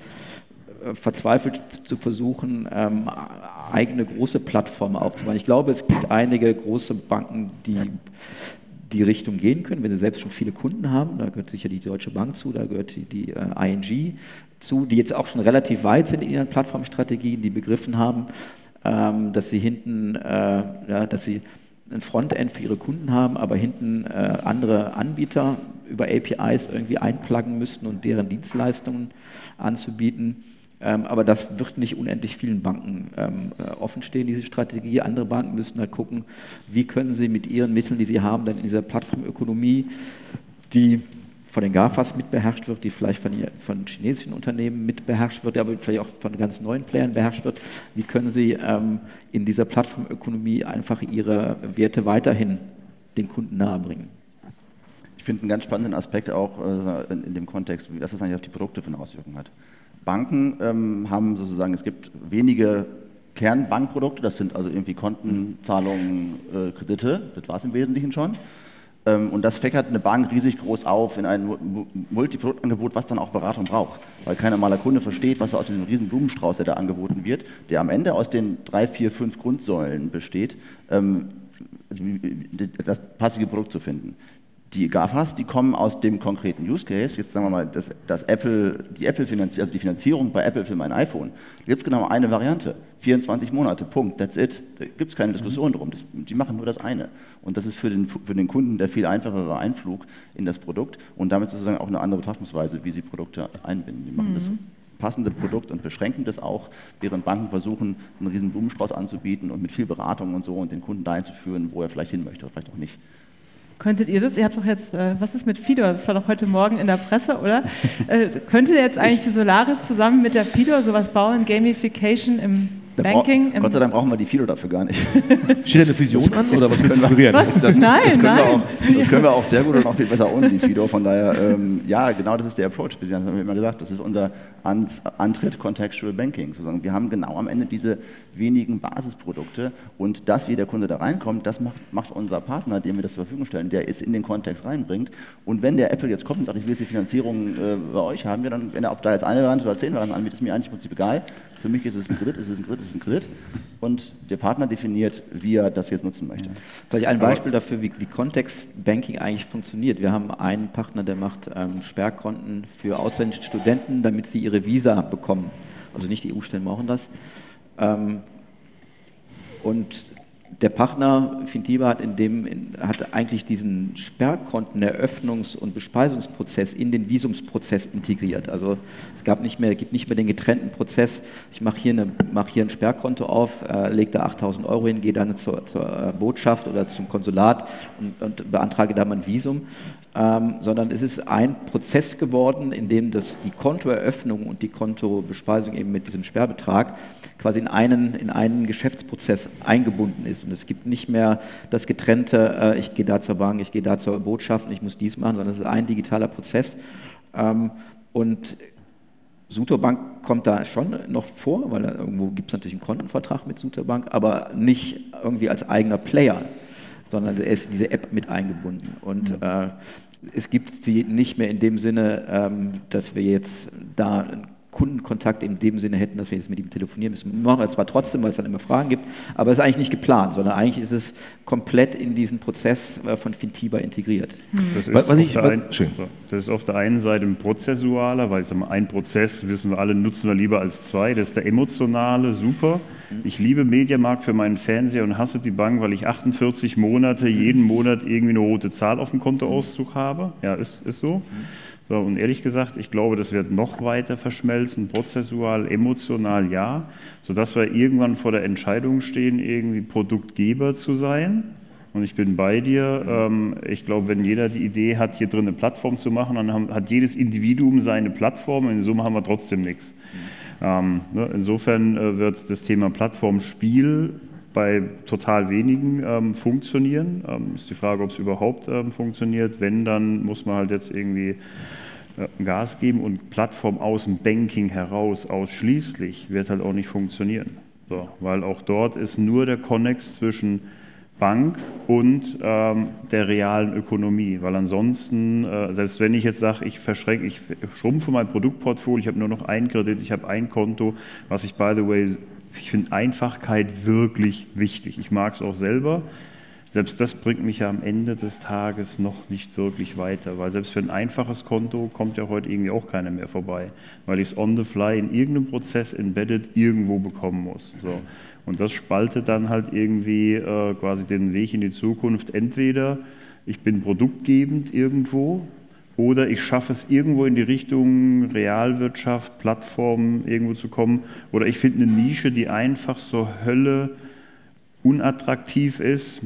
äh, verzweifelt zu versuchen, ähm, eigene große Plattformen aufzubauen. Ich glaube, es gibt einige große Banken, die die Richtung gehen können, wenn sie selbst schon viele Kunden haben. Da gehört sicher die Deutsche Bank zu, da gehört die, die äh, ING zu, die jetzt auch schon relativ weit sind in ihren Plattformstrategien, die begriffen haben, ähm, dass sie hinten, äh, ja, dass sie ein Frontend für ihre Kunden haben, aber hinten äh, andere Anbieter über APIs irgendwie einpluggen müssten und deren Dienstleistungen anzubieten. Ähm, aber das wird nicht unendlich vielen Banken ähm, äh, offenstehen, diese Strategie. Andere Banken müssen halt gucken, wie können sie mit ihren Mitteln, die sie haben, dann in dieser Plattformökonomie, die von den GAFAs mitbeherrscht wird, die vielleicht von, von chinesischen Unternehmen mitbeherrscht wird, aber vielleicht auch von ganz neuen Playern beherrscht wird, wie können sie ähm, in dieser Plattformökonomie einfach ihre Werte weiterhin den Kunden nahebringen? Ich finde einen ganz spannenden Aspekt auch äh, in, in, dem Kontext, was das eigentlich auf die Produkte für eine Auswirkung hat. Banken ähm, haben sozusagen, es gibt wenige Kernbankprodukte, das sind also irgendwie Konten, Zahlungen, äh, Kredite, das war es im Wesentlichen schon. Ähm, und das fächert eine Bank riesig groß auf in ein Multiproduktangebot, was dann auch Beratung braucht. Weil kein normaler Kunde versteht, was aus diesem riesen Blumenstrauß, der da angeboten wird, der am Ende aus den drei, vier, fünf Grundsäulen besteht, ähm, das passige Produkt zu finden die GAFAs, die kommen aus dem konkreten Use Case. Jetzt sagen wir mal, das, das Apple, die Apple Finanzierung, also die Finanzierung bei Apple für mein iPhone, da gibt es genau eine Variante. 24 Monate, Punkt, that's it. Da gibt es keine Diskussion drum. Das, die machen nur das eine. Und das ist für den, für den Kunden der viel einfachere Einflug in das Produkt und damit sozusagen auch eine andere Betrachtungsweise, wie sie Produkte einbinden. Die machen mhm. das passende Produkt und beschränken das auch, während Banken versuchen, einen riesen Blumenstrauß anzubieten und mit viel Beratung und so und den Kunden dahin zu führen, wo er vielleicht hin möchte oder vielleicht auch nicht. Könntet ihr das? Ihr habt doch jetzt, äh, was ist mit Fidor? Das war doch heute Morgen in der Presse, oder? äh, könntet ihr jetzt eigentlich die Solaris zusammen mit der Fidor sowas bauen, Gamification im Banking? Gott sei Dank brauchen wir die Fidor dafür gar nicht. Steht eine Fusion an oder was willst du suggerieren? Was? Das, nein, das nein. Auch, das können wir auch sehr gut und auch viel besser ohne die Fidor. Von daher, ähm, ja, genau das ist der Approach. Das haben wir immer gesagt, das ist unser Antritt Contextual Banking. Sozusagen. Wir haben genau am Ende diese wenigen Basisprodukte und dass wie der Kunde da reinkommt, das macht, macht unser Partner, dem wir das zur Verfügung stellen, der es in den Kontext reinbringt. Und wenn der Apple jetzt kommt und sagt, ich will jetzt die Finanzierung äh, bei euch haben, wir dann, wenn er ob da jetzt eine Variante oder zehn Varianten anbietet, ist mir eigentlich im Prinzip egal. Für mich ist es ein Kredit, ist es ein Kredit, ist es ein Kredit. Und der Partner definiert, wie er das jetzt nutzen möchte. Vielleicht ein Beispiel dafür, wie, wie Banking eigentlich funktioniert. Wir haben einen Partner, der macht ähm, Sperrkonten für ausländische Studenten, damit sie ihre Visa bekommen. Also nicht die EU-Stellen brauchen das. Ähm, und der Partner Fintiba hat, in dem, in, hat eigentlich diesen Sperrkonteneröffnungs- und Bespeisungsprozess in den Visumsprozess integriert. Also es gab nicht mehr, gibt nicht mehr den getrennten Prozess, ich mache hier, mach hier ein Sperrkonto auf, äh, lege da 8000 Euro hin, gehe dann zur, zur äh, Botschaft oder zum Konsulat und, und beantrage da mein Visum, ähm, sondern es ist ein Prozess geworden, in dem das, die Kontoeröffnung und die Kontobespeisung eben mit diesem Sperrbetrag quasi in einen, in einen Geschäftsprozess eingebunden ist. Und es gibt nicht mehr das getrennte, äh, ich gehe da zur Bank, ich gehe da zur Botschaft ich muss dies machen, sondern es ist ein digitaler Prozess. Ähm, und Suterbank kommt da schon noch vor, weil irgendwo gibt es natürlich einen Kontenvertrag mit Suterbank, aber nicht irgendwie als eigener Player, sondern er ist in diese App mit eingebunden. Und mhm. äh, es gibt sie nicht mehr in dem Sinne, ähm, dass wir jetzt da einen Kundenkontakt in dem Sinne hätten, dass wir jetzt mit ihm telefonieren müssen. Wir machen wir zwar trotzdem, weil es dann immer Fragen gibt, aber es ist eigentlich nicht geplant, sondern eigentlich ist es komplett in diesen Prozess äh, von Fintiba integriert. Das ist, was ich, ein, das ist auf der einen Seite ein prozessualer, weil mal, ein Prozess, wissen wir alle, nutzen wir lieber als zwei. Das ist der emotionale, super. Ich liebe Mediamarkt für meinen Fernseher und hasse die Bank, weil ich 48 Monate jeden Monat irgendwie eine rote Zahl auf dem Kontoauszug habe. Ja, ist, ist so. So, und ehrlich gesagt, ich glaube, das wird noch weiter verschmelzen, prozessual, emotional ja, sodass wir irgendwann vor der Entscheidung stehen, irgendwie Produktgeber zu sein. Und ich bin bei dir. Ähm, ich glaube, wenn jeder die Idee hat, hier drin eine Plattform zu machen, dann hat jedes Individuum seine Plattform. In Summe haben wir trotzdem nichts. Ähm, ne, insofern äh, wird das Thema Plattformspiel bei total wenigen ähm, funktionieren. Ähm, ist die Frage, ob es überhaupt ähm, funktioniert. Wenn, dann muss man halt jetzt irgendwie äh, Gas geben und Plattform aus dem Banking heraus ausschließlich wird halt auch nicht funktionieren. So, weil auch dort ist nur der Connex zwischen Bank und ähm, der realen Ökonomie. Weil ansonsten, äh, selbst wenn ich jetzt sage, ich verschränke, ich schrumpfe mein Produktportfolio, ich habe nur noch einen Kredit, ich habe ein Konto, was ich, by the way, ich finde Einfachkeit wirklich wichtig. Ich mag es auch selber. Selbst das bringt mich ja am Ende des Tages noch nicht wirklich weiter, weil selbst für ein einfaches Konto kommt ja heute irgendwie auch keiner mehr vorbei, weil ich es on the fly in irgendeinem Prozess embedded irgendwo bekommen muss. So. Und das spaltet dann halt irgendwie äh, quasi den Weg in die Zukunft. Entweder ich bin produktgebend irgendwo, oder ich schaffe es irgendwo in die Richtung Realwirtschaft, Plattformen irgendwo zu kommen. Oder ich finde eine Nische, die einfach so Hölle unattraktiv ist,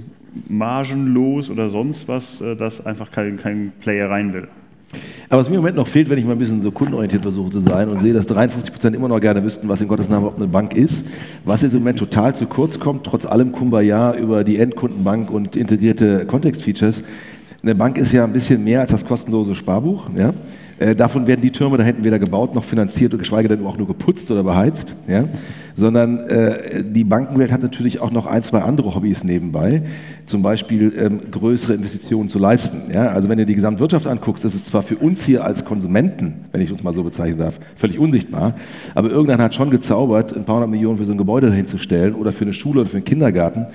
margenlos oder sonst was, äh, dass einfach kein, kein Player rein will. Aber was mir im Moment noch fehlt, wenn ich mal ein bisschen so kundenorientiert versuche zu sein und sehe, dass 53 Prozent immer noch gerne wüssten, was in Gottes Namen überhaupt eine Bank ist, was jetzt im Moment total zu kurz kommt, trotz allem Kumbaya über die Endkundenbank und integrierte Kontextfeatures, eine Bank ist ja ein bisschen mehr als das kostenlose Sparbuch. Ja? Äh, davon werden die Türme da hinten weder gebaut noch finanziert, geschweige denn auch nur geputzt oder beheizt. Ja? Sondern äh, die Bankenwelt hat natürlich auch noch ein, zwei andere Hobbys nebenbei, zum Beispiel ähm, größere Investitionen zu leisten. Ja? Also wenn du die Gesamtwirtschaft anguckst, das ist zwar für uns hier als Konsumenten, wenn ich uns mal so bezeichnen darf, völlig unsichtbar, aber irgendeiner hat schon gezaubert, ein paar hundert Millionen für so ein Gebäude dahinzustellen oder für eine Schule oder für einen Kindergarten.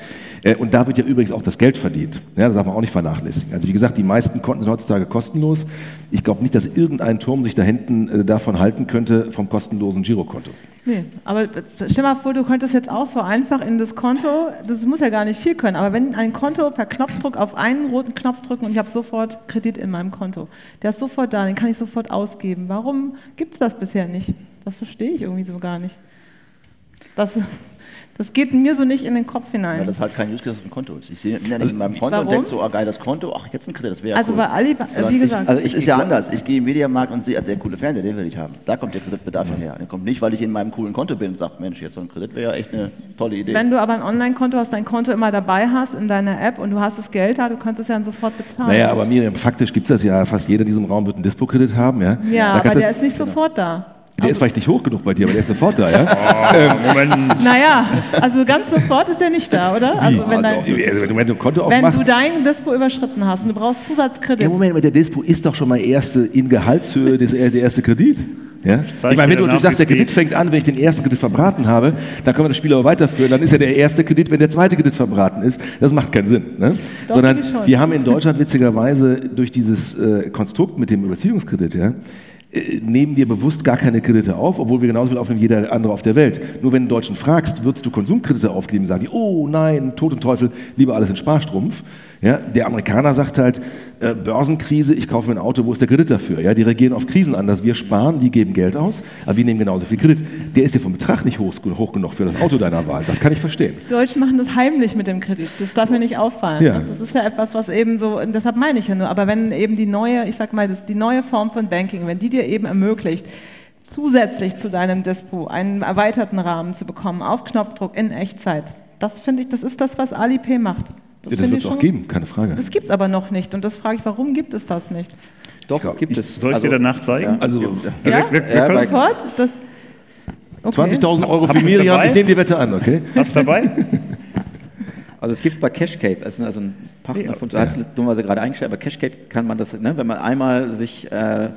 Äh, und da wird ja übrigens auch das Geld verdient. Ja, das darf man auch nicht vernachlässigen. Also wie gesagt, die meisten Konten sind heutzutage kostenlos. Ich glaube nicht, dass irgendein Turm sich da hinten äh, davon halten könnte vom kostenlosen Girokonto. Nee, aber stell mal vor, du könntest jetzt auch so einfach in das Konto, das muss ja gar nicht viel können, aber wenn ein Konto per Knopfdruck auf einen roten Knopf drücken und ich habe sofort Kredit in meinem Konto, der ist sofort da, den kann ich sofort ausgeben. Warum gibt es das bisher nicht? Das verstehe ich irgendwie so gar nicht. Das, das geht mir so nicht in den Kopf hinein. Weil das halt kein Use Case auf dem Konto ist. Ich sehe ja nicht in meinem Konto Warum? und denke so, ah geil, das Konto, ach jetzt ein Kredit, das wäre Also cool. bei Alibaba, wie gesagt. Ich, also es ist ja anders. Ich gehe im Mediamarkt und sehe, der coole Fernseher, den will ich haben. Da kommt der Kreditbedarf mhm. her. Der kommt nicht, weil ich in meinem coolen Konto bin und sage, Mensch, jetzt so ein Kredit wäre ja echt eine tolle Idee. Wenn du aber ein Online-Konto hast, dein Konto immer dabei hast in deiner App und du hast das Geld da, du kannst es ja dann sofort bezahlen. Naja, aber Miriam, faktisch gibt es das ja, fast jeder in diesem Raum wird einen Dispo-Kredit haben. Ja, ja aber der ist nicht sofort da. Der ist vielleicht nicht hoch genug bei dir, aber der ist sofort da, ja? Oh, Moment. Naja, also ganz sofort ist er nicht da, oder? Also wenn, dein, also, wenn, du, Konto wenn du dein Dispo überschritten hast und du brauchst Zusatzkredit. Ja, Moment, der Dispo ist doch schon mal erste, in Gehaltshöhe des, der erste Kredit. Ja? Ich, ich meine, wenn du, du sagst, der Kredit fängt an, wenn ich den ersten Kredit verbraten habe, dann können wir das Spiel aber weiterführen. Dann ist ja der erste Kredit, wenn der zweite Kredit verbraten ist. Das macht keinen Sinn. Ne? Doch, Sondern wir haben in Deutschland witzigerweise durch dieses äh, Konstrukt mit dem Überziehungskredit, ja, äh, nehmen wir bewusst gar keine Kredite auf, obwohl wir genauso viel aufnehmen wie jeder andere auf der Welt. Nur wenn du einen Deutschen fragst, würdest du Konsumkredite aufgeben, sagen die, oh nein, Tod und Teufel, lieber alles in Sparstrumpf. Ja, der Amerikaner sagt halt, äh, Börsenkrise, ich kaufe mir ein Auto, wo ist der Kredit dafür? Ja, die reagieren auf Krisen anders. Wir sparen, die geben Geld aus, aber wir nehmen genauso viel Kredit. Der ist dir vom Betrag nicht hoch, hoch genug für das Auto deiner Wahl. Das kann ich verstehen. Die Deutschen machen das heimlich mit dem Kredit. Das darf mir nicht auffallen. Ja. Das ist ja etwas, was eben so, deshalb meine ich ja nur, aber wenn eben die neue, ich sag mal, das, die neue Form von Banking, wenn die dir eben ermöglicht, zusätzlich zu deinem Dispo einen erweiterten Rahmen zu bekommen, auf Knopfdruck in Echtzeit, das finde ich, das ist das, was Alipay macht. Das, ja, das wird es auch geben, keine Frage. Das gibt es aber noch nicht. Und das frage ich, warum gibt es das nicht? Doch, ja, gibt es. Soll ich also, dir danach zeigen? Ja. Also, ja, wir, wir, wir ja sofort. Das, okay. 20.000 Euro für Miriam, ich nehme die Wette an, okay? Hast du dabei? Also es gibt bei Cashcape, also ein Partner ja, von, du hast es dummerweise gerade eingestellt, aber Cashcape kann man das, ne, wenn man einmal sich äh,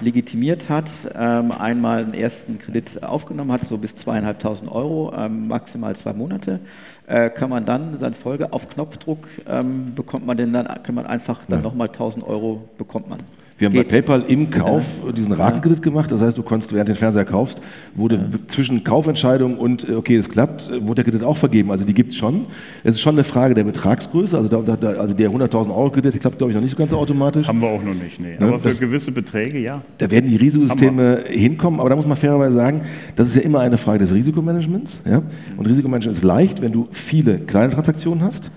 legitimiert hat, ähm, einmal einen ersten Kredit aufgenommen hat, so bis zweieinhalbtausend Euro, ähm, maximal zwei Monate, äh, kann man dann seine Folge auf Knopfdruck ähm, bekommt man den dann, kann man einfach dann nochmal 1000 Euro bekommt man. Wir haben Geht. bei PayPal im Kauf diesen Ratenkredit gemacht. Das heißt, du konntest, während du den Fernseher kaufst, wurde ja. zwischen Kaufentscheidung und, äh, okay, es klappt, äh, wurde der Kredit auch vergeben. Also die gibt es schon. Es ist schon eine Frage der Betragsgröße. Also, da, da, also der 100.000 Euro Kredit klappt, glaube ich, noch nicht so ganz automatisch. Haben wir auch noch nicht, nee. Aber für das, gewisse Beträge, ja. Da werden die Risikosysteme hinkommen. Aber da muss man fairerweise sagen, das ist ja immer eine Frage des Risikomanagements. Ja? Und Risikomanagement ist leicht, wenn du viele kleine Transaktionen hast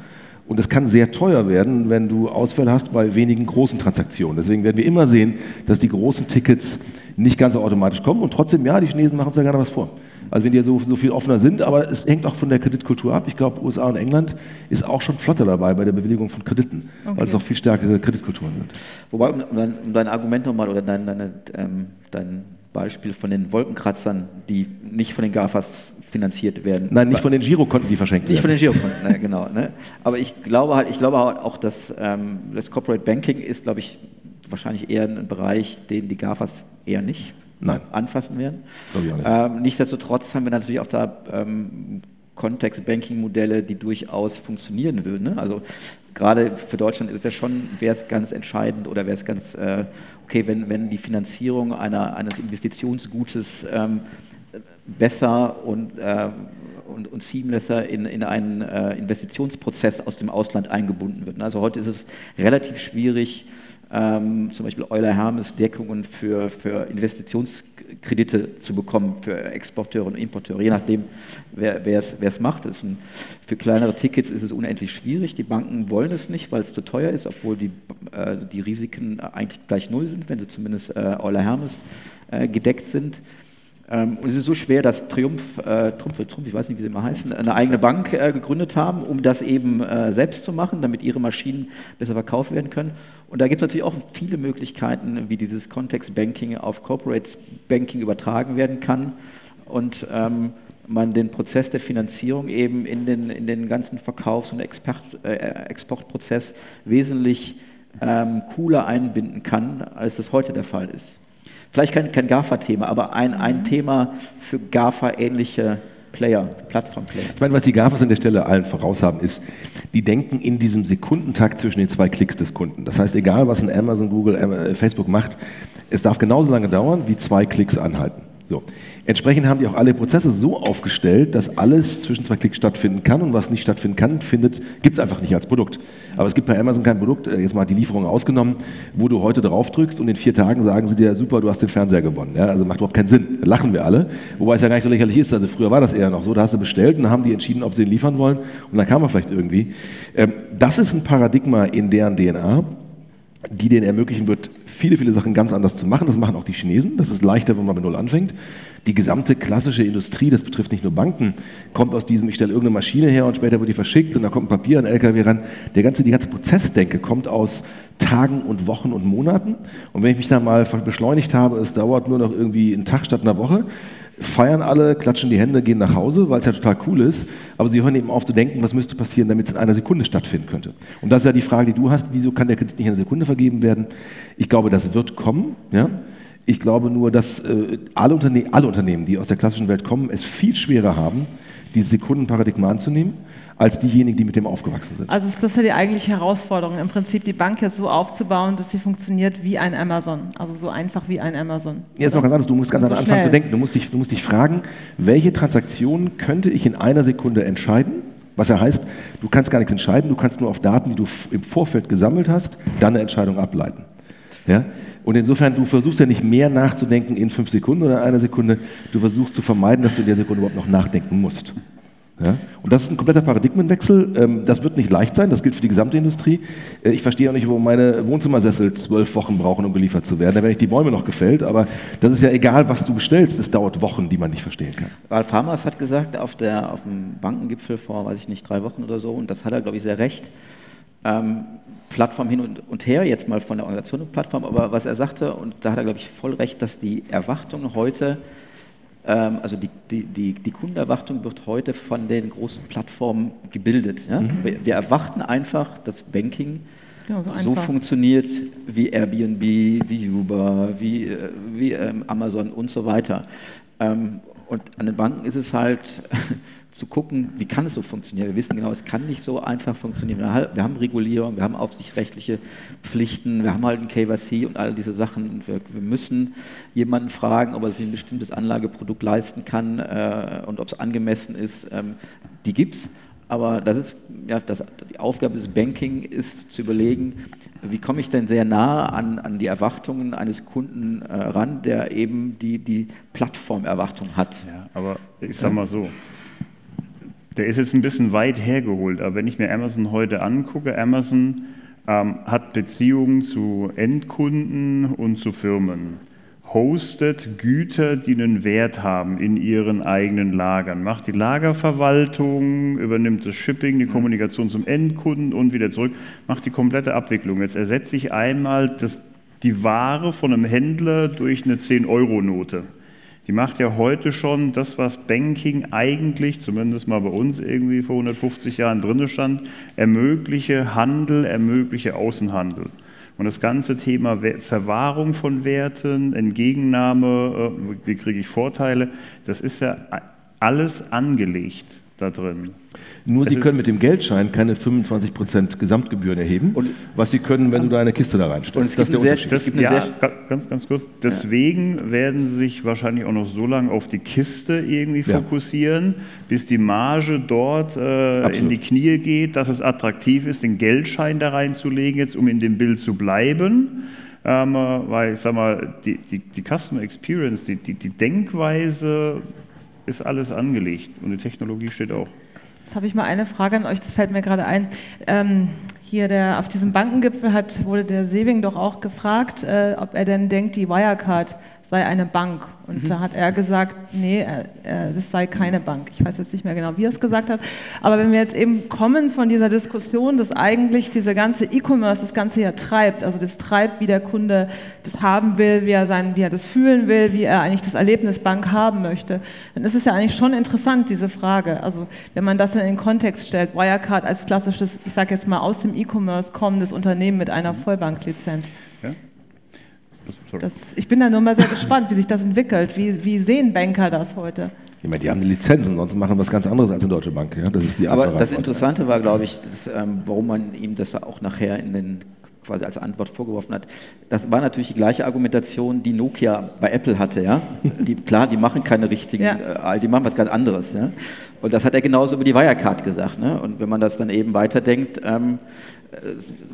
und es kann sehr teuer werden, wenn du Ausfälle hast bei wenigen großen Transaktionen. Deswegen werden wir immer sehen, dass die großen Tickets nicht ganz so automatisch kommen. Und trotzdem, ja, die Chinesen machen uns ja gerne was vor. Also wenn die ja so, so viel offener sind, aber es hängt auch von der Kreditkultur ab. Ich glaube, USA und England ist auch schon flotter dabei bei der Bewilligung von Krediten, okay. weil es auch viel stärkere Kreditkulturen sind. Wobei, um dein, um dein Argument nochmal oder dein, deine, ähm, dein Beispiel von den Wolkenkratzern, die nicht von den GAFAs finanziert werden. Nein, nicht von den Girokonten, die verschenkt nicht werden. Nicht von den Girokonten, ne, genau. Ne? Aber ich glaube halt, ich glaube auch, dass ähm, das Corporate Banking ist, glaube ich, wahrscheinlich eher ein Bereich, den die GAFAs eher nicht Nein. anfassen werden. Ich auch nicht. Ähm, nichtsdestotrotz haben wir natürlich auch da ähm, Kontext-Banking-Modelle, die durchaus funktionieren würden. Ne? Also gerade für Deutschland ist es ja schon, wäre es ganz entscheidend oder wäre es ganz äh, okay, wenn, wenn die Finanzierung einer, eines Investitionsgutes ähm, besser und, äh, und, und seamlesser in, in einen äh, Investitionsprozess aus dem Ausland eingebunden wird. Also heute ist es relativ schwierig, ähm, zum Beispiel Euler Hermes Deckungen für, für Investitionskredite zu bekommen für Exporteure und Importeure, je nachdem, wer es macht. Ein, für kleinere Tickets ist es unendlich schwierig. Die Banken wollen es nicht, weil es zu teuer ist, obwohl die, äh, die Risiken eigentlich gleich null sind, wenn sie zumindest äh, Euler Hermes äh, gedeckt sind. Ähm, und es ist so schwer, dass Triumph, äh, Trumpf, Trumpf, ich weiß nicht, wie sie immer heißen, eine eigene Bank äh, gegründet haben, um das eben äh, selbst zu machen, damit ihre Maschinen besser verkauft werden können. Und da gibt es natürlich auch viele Möglichkeiten, wie dieses Context Banking auf Corporate Banking übertragen werden kann und ähm, man den Prozess der Finanzierung eben in den, in den ganzen Verkaufs- und Expert, äh, Exportprozess wesentlich ähm, cooler einbinden kann, als das heute der Fall ist. Vielleicht kein, kein GAFA-Thema, aber ein, ein mhm. Thema für GAFA-ähnliche Player, Plattform-Player. Ich meine, was die GAFAs an der Stelle allen voraus haben, ist, die denken in diesem Sekundentakt zwischen den zwei Klicks des Kunden. Das heißt, egal was ein Amazon, Google, äh, Facebook macht, es darf genauso lange dauern, wie zwei Klicks anhalten. So. Entsprechend haben die auch alle Prozesse so aufgestellt, dass alles zwischen zwei Klicks stattfinden kann und was nicht stattfinden kann, findet, gibt es einfach nicht als Produkt. Aber es gibt bei Amazon kein Produkt, äh, jetzt mal die Lieferung ausgenommen, wo du heute drauf drückst und in vier Tagen sagen sie dir, super, du hast den Fernseher gewonnen. Ja, also macht überhaupt keinen Sinn. Da lachen wir alle. Wobei es ja gar nicht so lächerlich ist. Also früher war das eher noch so, da hast du bestellt und dann haben die entschieden, ob sie den liefern wollen und dann kam er vielleicht irgendwie. Ähm, das ist ein Paradigma in deren DNA die denen ermöglichen wird, viele, viele Sachen ganz anders zu machen. Das machen auch die Chinesen. Das ist leichter, wenn man bei Null anfängt. Die gesamte klassische Industrie, das betrifft nicht nur Banken, kommt aus diesem, ich stelle irgendeine Maschine her und später wird die verschickt und da kommt ein Papier, ein LKW ran. Der ganze, die ganze Prozessdenke kommt aus Tagen und Wochen und Monaten. Und wenn ich mich da mal beschleunigt habe, es dauert nur noch irgendwie einen Tag statt einer Woche, feiern alle, klatschen die Hände, gehen nach Hause, weil es ja total cool ist. Aber sie hören eben auf zu denken, was müsste passieren, damit es in einer Sekunde stattfinden könnte. Und das ist ja die Frage, die du hast, wieso kann der Kredit nicht in einer Sekunde vergeben werden? Ich glaube, das wird kommen. Ja? Ich glaube nur, dass äh, alle, Unterne alle Unternehmen, die aus der klassischen Welt kommen, es viel schwerer haben, dieses Sekundenparadigma anzunehmen als diejenigen, die mit dem aufgewachsen sind. Also ist das ja die eigentliche Herausforderung, im Prinzip die Bank jetzt so aufzubauen, dass sie funktioniert wie ein Amazon. Also so einfach wie ein Amazon. Ja, ist noch ganz anders. Du musst ganz so anders anfangen zu denken. Du musst, dich, du musst dich fragen, welche Transaktionen könnte ich in einer Sekunde entscheiden? Was ja heißt, du kannst gar nichts entscheiden, du kannst nur auf Daten, die du im Vorfeld gesammelt hast, dann eine Entscheidung ableiten. Ja? Und insofern, du versuchst ja nicht mehr nachzudenken in fünf Sekunden oder einer Sekunde, du versuchst zu vermeiden, dass du in der Sekunde überhaupt noch nachdenken musst. Ja? Und das ist ein kompletter Paradigmenwechsel. Ähm, das wird nicht leicht sein, das gilt für die gesamte Industrie. Äh, ich verstehe auch nicht, warum meine Wohnzimmersessel zwölf Wochen brauchen, um geliefert zu werden. Da werden nicht die Bäume noch gefällt, aber das ist ja egal, was du bestellst. Es dauert Wochen, die man nicht verstehen kann. Ralf Hamas hat gesagt auf, der, auf dem Bankengipfel vor, weiß ich nicht, drei Wochen oder so, und das hat er, glaube ich, sehr recht. Ähm, Plattform hin und, und, her, jetzt mal von der Organisation und Plattform, aber was er sagte, und da hat er, glaube ich, voll recht, dass die Erwartungen heute also die, die, die, die, Kundenerwartung wird heute von den großen Plattformen gebildet. Ja? Mhm. Wir, wir, erwarten einfach, dass Banking ja, so, so, funktioniert wie Airbnb, wie Uber, wie, äh, wie ähm, Amazon und so weiter. Ähm, und an den Banken ist es halt zu gucken, wie kann es so funktionieren. Wir wissen genau, es kann nicht so einfach funktionieren. Wir haben Regulierung, wir haben aufsichtsrechtliche Pflichten, wir haben halt ein KYC und all diese Sachen. Wir, wir, müssen jemanden fragen, ob er sich ein bestimmtes Anlageprodukt leisten kann äh, und ob es angemessen ist. Ähm, die gibt es. Aber das ist, ja, das, die Aufgabe des Banking ist zu überlegen, wie komme ich denn sehr nah an, an die Erwartungen eines Kunden äh, ran, der eben die, die Plattformerwartung hat. Ja, aber ich sage mal so, der ist jetzt ein bisschen weit hergeholt, aber wenn ich mir Amazon heute angucke, Amazon ähm, hat Beziehungen zu Endkunden und zu Firmen, hostet Güter, die einen Wert haben in ihren eigenen Lagern, macht die Lagerverwaltung, übernimmt das Shipping, die Kommunikation zum Endkunden und wieder zurück, macht die komplette Abwicklung. Jetzt ersetze ich einmal das, die Ware von einem Händler durch eine 10-Euro-Note die macht ja heute schon das, was Banking eigentlich, zumindest mal bei uns irgendwie vor 150 Jahren drin stand, ermögliche Handel, ermögliche Außenhandel. Und das ganze Thema Verwahrung von Werten, Entgegennahme, äh, wie kriege ich Vorteile, das ist ja alles angelegt da drin. Nur Sie können mit dem Geldschein keine 25% Gesamtgebühren erheben, und was Sie können, wenn du da eine Kiste da reinstellst. Und es gibt das ist der sehr, Unterschied. Das, ja, ganz, ganz kurz. Deswegen ja. werden Sie sich wahrscheinlich auch noch so lange auf die Kiste irgendwie ja. fokussieren, bis die Marge dort äh, in die Knie geht, dass es attraktiv ist, den Geldschein da reinzulegen, jetzt um in dem Bild zu bleiben. Ähm, weil ich sag mal, die, die, die Customer Experience, die, die, die Denkweise ist alles angelegt und die Technologie steht auch. Jetzt habe ich mal eine Frage an euch, das fällt mir gerade ein. Ähm, hier der, auf diesem Bankengipfel hat, wurde der Sewing doch auch gefragt, äh, ob er denn denkt, die Wirecard sei eine Bank. Und mhm. da hat er gesagt, nee, es sei keine Bank. Ich weiß jetzt nicht mehr genau, wie er es gesagt hat. Aber wenn wir jetzt eben kommen von dieser Diskussion, dass eigentlich diese ganze E-Commerce das Ganze ja treibt, also das treibt, wie der Kunde das haben will, wie er, sein, wie er das fühlen will, wie er eigentlich das Erlebnis Bank haben möchte, dann ist es ja eigentlich schon interessant, diese Frage. Also wenn man das in den Kontext stellt, Wirecard als klassisches, ich sage jetzt mal aus dem E-Commerce kommendes Unternehmen mit einer Vollbanklizenz. Das, ich bin da nur mal sehr gespannt, wie sich das entwickelt. Wie, wie sehen Banker das heute? Ich meine, die haben die Lizenzen, sonst machen was ganz anderes als eine Deutsche Bank. Ja? Das ist die Aber das Interessante war, glaube ich, dass, ähm, warum man ihm das auch nachher in den quasi als Antwort vorgeworfen hat. Das war natürlich die gleiche Argumentation, die Nokia bei Apple hatte. Ja? Die, klar, die machen keine richtigen, ja. äh, die machen was ganz anderes. Ja? Und das hat er genauso über die Wirecard gesagt. Ne? Und wenn man das dann eben weiterdenkt, ähm, äh,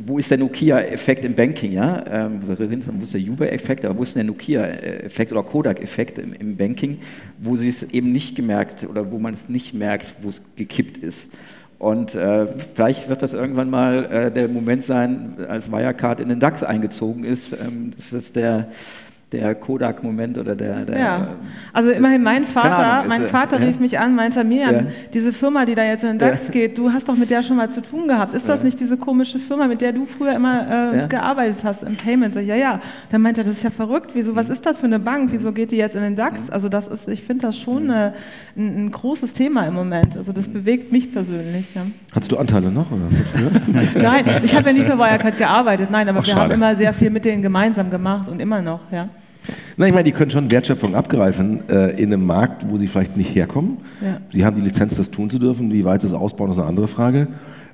wo ist der Nokia-Effekt im Banking? Ja? Ähm, wo ist der Uber-Effekt, aber wo ist der Nokia-Effekt oder Kodak-Effekt im, im, Banking, wo sie es eben nicht gemerkt oder wo man es nicht merkt, wo es gekippt ist? Und äh, vielleicht wird das irgendwann mal äh, der Moment sein, als Wirecard in den DAX eingezogen ist. Ähm, das ist der der Kodak-Moment oder der, der, Ja, also immerhin mein Vater, Ahnung, mein Vater ja? rief mich an, meinte mir, ja. diese Firma, die da jetzt in den DAX ja. geht, du hast doch mit der schon mal zu tun gehabt. Ist das nicht diese komische Firma, mit der du früher immer äh, gearbeitet hast im Payment? Ja, ja. Dann meinte er, das ist ja verrückt. Wieso, was mhm. ist das für eine Bank? Wieso geht die jetzt in den DAX? Mhm. Also das ist, ich finde das schon eine, äh, ein, ein, großes Thema im Moment. Also das bewegt mich persönlich. Hattest du Anteile noch? Oder? Nein, ich habe ja nie für Wirecard gearbeitet. Nein, aber Ach, wir schade. haben immer sehr viel mit denen gemeinsam gemacht und immer noch, ja. Na, ich meine, die können schon Wertschöpfung abgreifen äh, in einem Markt, wo sie vielleicht nicht herkommen. Ja. Sie haben die Lizenz, das tun zu dürfen. Wie weit sie es ausbauen, ist eine andere Frage.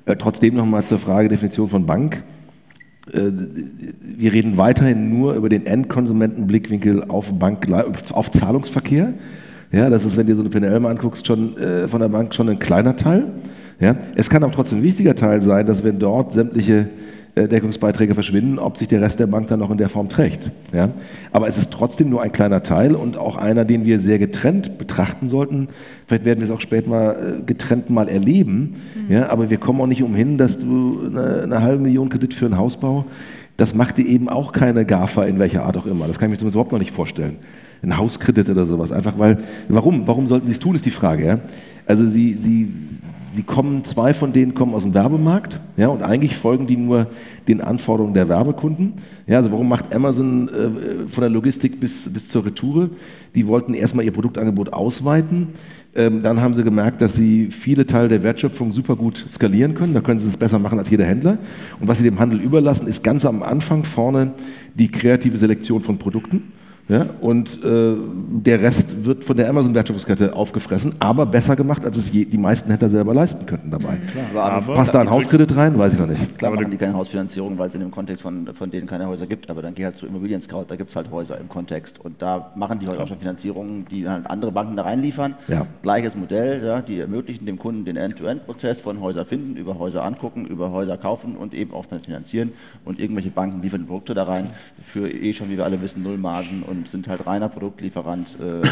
Äh, trotzdem nochmal zur Frage Definition von Bank. Äh, wir reden weiterhin nur über den Endkonsumentenblickwinkel auf, Bank, auf Zahlungsverkehr. Ja, das ist, wenn du so eine PNL mal anguckst, schon äh, von der Bank schon ein kleiner Teil. Ja, es kann auch trotzdem ein wichtiger Teil sein, dass wenn dort sämtliche Deckungsbeiträge verschwinden, ob sich der Rest der Bank dann noch in der Form trägt. Ja? Aber es ist trotzdem nur ein kleiner Teil und auch einer, den wir sehr getrennt betrachten sollten. Vielleicht werden wir es auch später mal äh, getrennt mal erleben. Mhm. Ja? Aber wir kommen auch nicht umhin, dass du eine, eine halbe Million Kredit für einen Hausbau, das macht dir eben auch keine GAFA in welcher Art auch immer. Das kann ich mir zumindest überhaupt noch nicht vorstellen. Ein Hauskredit oder sowas. Einfach weil, warum? Warum sollten sie es tun, ist die Frage. Ja? Also sie, sie, sie kommen, zwei von denen kommen aus dem Werbemarkt, ja, und eigentlich folgen die nur den Anforderungen der Werbekunden. Ja, also warum macht Amazon äh, von der Logistik bis, bis zur Retoure? Die wollten erstmal ihr Produktangebot ausweiten. Ähm, dann haben sie gemerkt, dass sie viele Teile der Wertschöpfung super gut skalieren können. Da können sie es besser machen als jeder Händler. Und was sie dem Handel überlassen, ist ganz am Anfang vorne die kreative Selektion von Produkten. Ja, und äh, der Rest wird von der Amazon-Wertschöpfungskette aufgefressen, aber besser gemacht, als es je, die meisten Händler selber leisten könnten dabei. Klar, aber Passt da ein Hauskredit rein? Weiß ich noch nicht. Klar machen die keine Hausfinanzierung, weil es in dem Kontext von, von denen keine Häuser gibt, aber dann geh halt zu Immobilien Scout, da gibt es halt Häuser im Kontext und da machen die heute auch schon Finanzierungen, die halt andere Banken da reinliefern. Ja. Gleiches Modell, ja, die ermöglichen dem Kunden den End-to-End-Prozess von Häuser finden, über Häuser angucken, über Häuser kaufen und eben auch dann finanzieren und irgendwelche Banken liefern Produkte da rein für eh schon, wie wir alle wissen, Null Margen und und sind halt reiner Produktlieferant. Äh.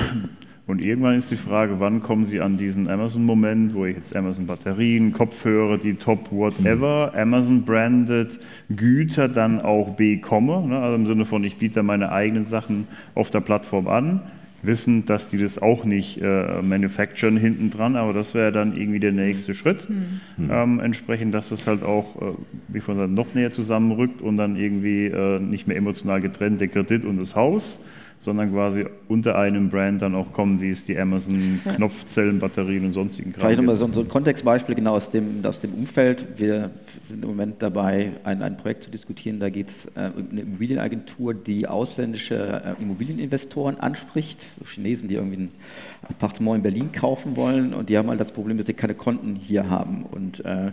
Und irgendwann ist die Frage, wann kommen Sie an diesen Amazon-Moment, wo ich jetzt Amazon-Batterien, Kopfhörer, die Top Whatever, Amazon-branded Güter dann auch bekomme. Ne? Also im Sinne von, ich biete meine eigenen Sachen auf der Plattform an wissen, dass die das auch nicht äh, manufacturen hinten dran, aber das wäre dann irgendwie der nächste Schritt. Mhm. Ähm, entsprechend, dass es halt auch, äh, wie von gesagt, noch näher zusammenrückt und dann irgendwie äh, nicht mehr emotional getrennt, der Kredit und das Haus, sondern quasi unter einem Brand dann auch kommen, wie es die Amazon Knopfzellen, Batterien und sonstigen Kram Vielleicht nochmal so, so, ein Kontextbeispiel genau aus dem, aus dem Umfeld. Wir sind im Moment dabei, ein, ein Projekt zu diskutieren. Da geht es äh, um eine Immobilienagentur, die ausländische äh, Immobilieninvestoren anspricht. So Chinesen, die irgendwie ein Appartement in Berlin kaufen wollen und die haben halt das Problem, dass sie keine Konten hier haben. Und äh,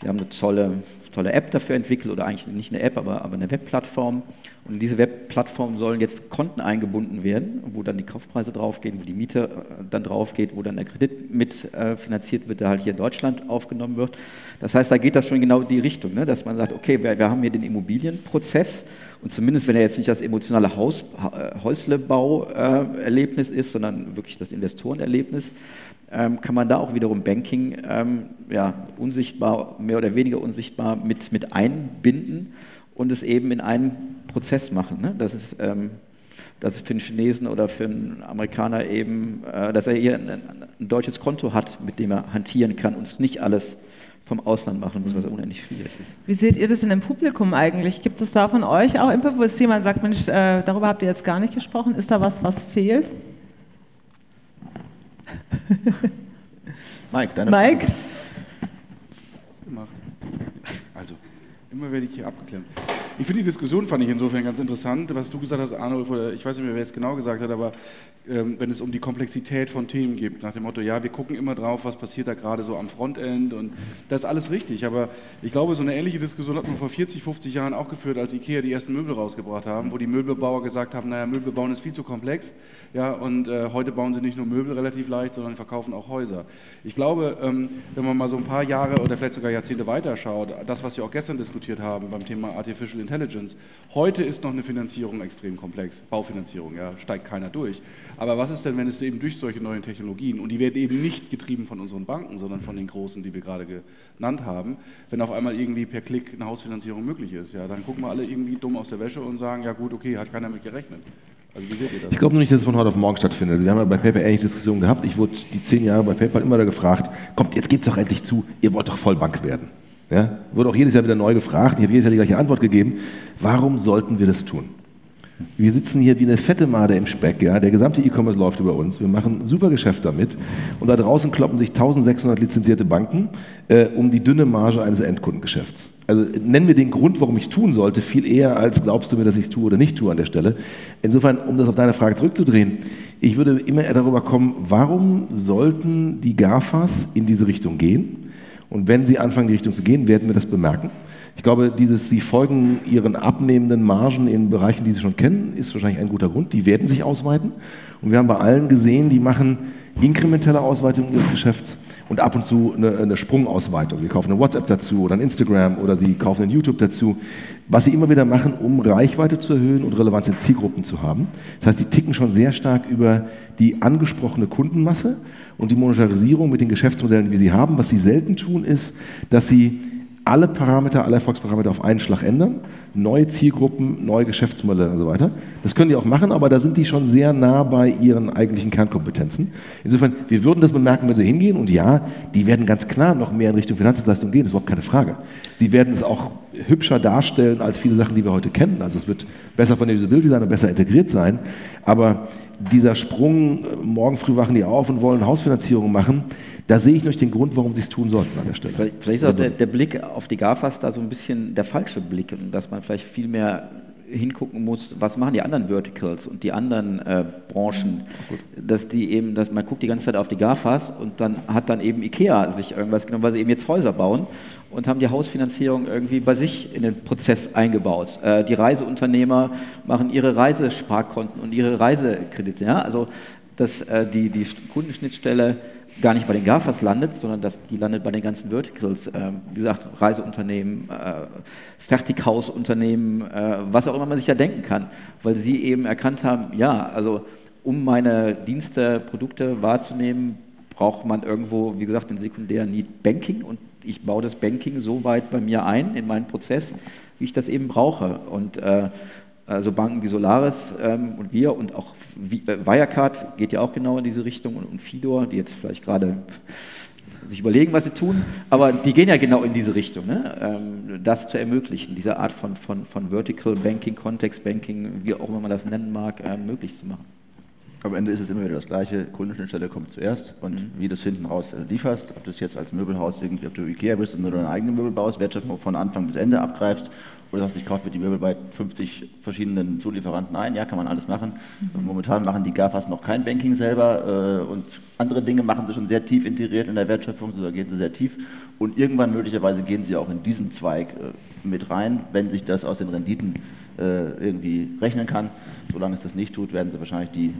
sie haben eine tolle, tolle App dafür entwickelt oder eigentlich nicht eine App, aber, aber eine Webplattform. Und diese Webplattform sollen jetzt Konten eingebunden werden, wo dann die Kaufpreise draufgehen, wo die Miete äh, dann draufgeht, wo dann der Kredit mitfinanziert äh, wird, der halt hier in Deutschland aufgenommen wird. Das heißt, da geht das schon genau in die Richtung, ne? dass man sagt, okay, wir, wir haben hier den Immobilienprozess und zumindest, wenn er jetzt nicht das emotionale Haus, äh, Häuslebau-Erlebnis ist, sondern wirklich das Investorenerlebnis, ähm, kann man da auch wiederum Banking ähm, ja, unsichtbar, mehr oder weniger unsichtbar mit, mit einbinden und es eben in einen Prozess machen. Ne? Das ist ähm, dass für einen Chinesen oder für einen Amerikaner eben, äh, dass er hier ein, ein, deutsches Konto hat, mit dem er hantieren kann und es nicht alles vom Ausland machen muss, was unendlich schwierig ist. Wie seht ihr das in dem Publikum eigentlich? Gibt es da von euch auch Input, wo es jemand sagt, Mensch, äh, darüber habt ihr jetzt gar nicht gesprochen, ist da was, was fehlt? Mike, deine Mike? Frage. Also, immer werde ich hier abgeklemmt. Ich finde die Diskussion fand ich insofern ganz interessant, was du gesagt hast, Arnulf, oder ich weiß nicht mehr, wer es genau gesagt hat, aber ähm, wenn es um die Komplexität von Themen geht, nach dem Motto, ja, wir gucken immer drauf, was passiert da gerade so am Frontend und das ist alles richtig, aber ich glaube, so eine ähnliche Diskussion hat man vor 40, 50 Jahren auch geführt, als Ikea die ersten Möbel rausgebracht haben, wo die Möbelbauer gesagt haben, naja, Möbel bauen ist viel zu komplex, ja, und äh, heute bauen sie nicht nur Möbel relativ leicht, sondern verkaufen auch Häuser. Ich glaube, ähm, wenn man mal so ein paar Jahre oder vielleicht sogar Jahrzehnte weiterschaut, das, was wir auch gestern diskutiert haben beim Thema Artificial Intelligence, heute ist noch eine Finanzierung extrem komplex. Baufinanzierung, ja, steigt keiner durch. Aber was ist denn, wenn es eben durch solche neuen Technologien, und die werden eben nicht getrieben von unseren Banken, sondern von den großen, die wir gerade genannt haben, wenn auf einmal irgendwie per Klick eine Hausfinanzierung möglich ist, ja, dann gucken wir alle irgendwie dumm aus der Wäsche und sagen, ja gut, okay, hat keiner mit gerechnet. Also ich glaube nur nicht, dass es von heute auf morgen stattfindet. Wir haben ja bei PayPal ähnliche Diskussionen gehabt. Ich wurde die zehn Jahre bei PayPal immer da gefragt, kommt, jetzt gebt es doch endlich zu, ihr wollt doch Vollbank werden. Ja? Wurde auch jedes Jahr wieder neu gefragt. Ich habe jedes Jahr die gleiche Antwort gegeben. Warum sollten wir das tun? Wir sitzen hier wie eine fette Made im Speck. Ja? Der gesamte E-Commerce läuft über uns. Wir machen super Geschäft damit. Und da draußen kloppen sich 1600 lizenzierte Banken äh, um die dünne Marge eines Endkundengeschäfts. Also nennen wir den Grund, warum ich es tun sollte, viel eher als glaubst du mir, dass ich es tue oder nicht tue an der Stelle. Insofern, um das auf deine Frage zurückzudrehen, ich würde immer eher darüber kommen, warum sollten die GAFAs in diese Richtung gehen? Und wenn sie anfangen, die Richtung zu gehen, werden wir das bemerken. Ich glaube, dieses, sie folgen ihren abnehmenden Margen in Bereichen, die sie schon kennen, ist wahrscheinlich ein guter Grund. Die werden sich ausweiten. Und wir haben bei allen gesehen, die machen inkrementelle Ausweitung ihres Geschäfts und ab und zu eine, eine Sprungausweitung. Sie kaufen eine WhatsApp dazu oder ein Instagram oder sie kaufen ein YouTube dazu, was sie immer wieder machen, um Reichweite zu erhöhen und Relevanz in Zielgruppen zu haben. Das heißt, die ticken schon sehr stark über die angesprochene Kundenmasse und die Monetarisierung mit den Geschäftsmodellen, wie sie haben. Was sie selten tun, ist, dass sie alle Parameter, alle Erfolgsparameter auf einen Schlag ändern, neue Zielgruppen, neue Geschäftsmodelle und so weiter. Das können die auch machen, aber da sind die schon sehr nah bei ihren eigentlichen Kernkompetenzen. Insofern, wir würden das bemerken, wenn sie hingehen und ja, die werden ganz klar noch mehr in Richtung Finanzleistung gehen, das ist überhaupt keine Frage. Sie werden es auch hübscher darstellen als viele Sachen, die wir heute kennen. Also es wird besser von der Usability sein und besser integriert sein, aber dieser Sprung, morgen früh wachen die auf und wollen Hausfinanzierung machen, da sehe ich nicht den Grund, warum sie es tun sollten an der Stelle. Vielleicht, vielleicht ist auch der, der, Blick auf die GAFAs da so ein bisschen der falsche Blick, dass man vielleicht viel mehr hingucken muss, was machen die anderen Verticals und die anderen äh, Branchen, dass die eben, dass man guckt die ganze Zeit auf die GAFAs und dann hat dann eben Ikea sich irgendwas genommen, weil sie eben jetzt Häuser bauen und haben die Hausfinanzierung irgendwie bei sich in den Prozess eingebaut. Äh, die Reiseunternehmer machen ihre Reisesparkonten und ihre Reisekredite. Ja? Also dass äh, die, die Kundenschnittstelle gar nicht bei den GAFAs landet, sondern dass die landet bei den ganzen Verticals. Ähm, wie gesagt, Reiseunternehmen, äh, Fertighausunternehmen, äh, was auch immer man sich da denken kann, weil sie eben erkannt haben, ja, also um meine Dienste, Produkte wahrzunehmen, braucht man irgendwo, wie gesagt, den sekundären Need Banking und ich baue das Banking so weit bei mir ein in meinen Prozess, wie ich das eben brauche. Und äh, also Banken wie Solaris ähm, und wir und auch äh, Wirecard geht ja auch genau in diese Richtung und, und Fidor, die jetzt vielleicht gerade sich überlegen, was sie tun, aber die gehen ja genau in diese Richtung, ne? ähm, das zu ermöglichen, diese Art von, von, von Vertical Banking, Context Banking, wie auch immer man das nennen mag, äh, möglich zu machen. Am Ende ist es immer wieder das Gleiche. Kundenschnittstelle kommt zuerst und mhm. wie du es hinten raus lieferst, ob du es jetzt als Möbelhaus irgendwie, ob du Ikea bist und nur deine eigene Möbel baust, Wertschöpfung von Anfang bis Ende abgreifst oder sagst, ich kaufe mir die Möbel bei 50 verschiedenen Zulieferanten ein, ja, kann man alles machen. Mhm. Momentan machen die GAFAs noch kein Banking selber äh, und andere Dinge machen sie schon sehr tief integriert in der Wertschöpfung, so da gehen sie sehr tief und irgendwann möglicherweise gehen sie auch in diesen Zweig äh, mit rein, wenn sich das aus den Renditen äh, irgendwie rechnen kann. Solange es das nicht tut, werden sie wahrscheinlich die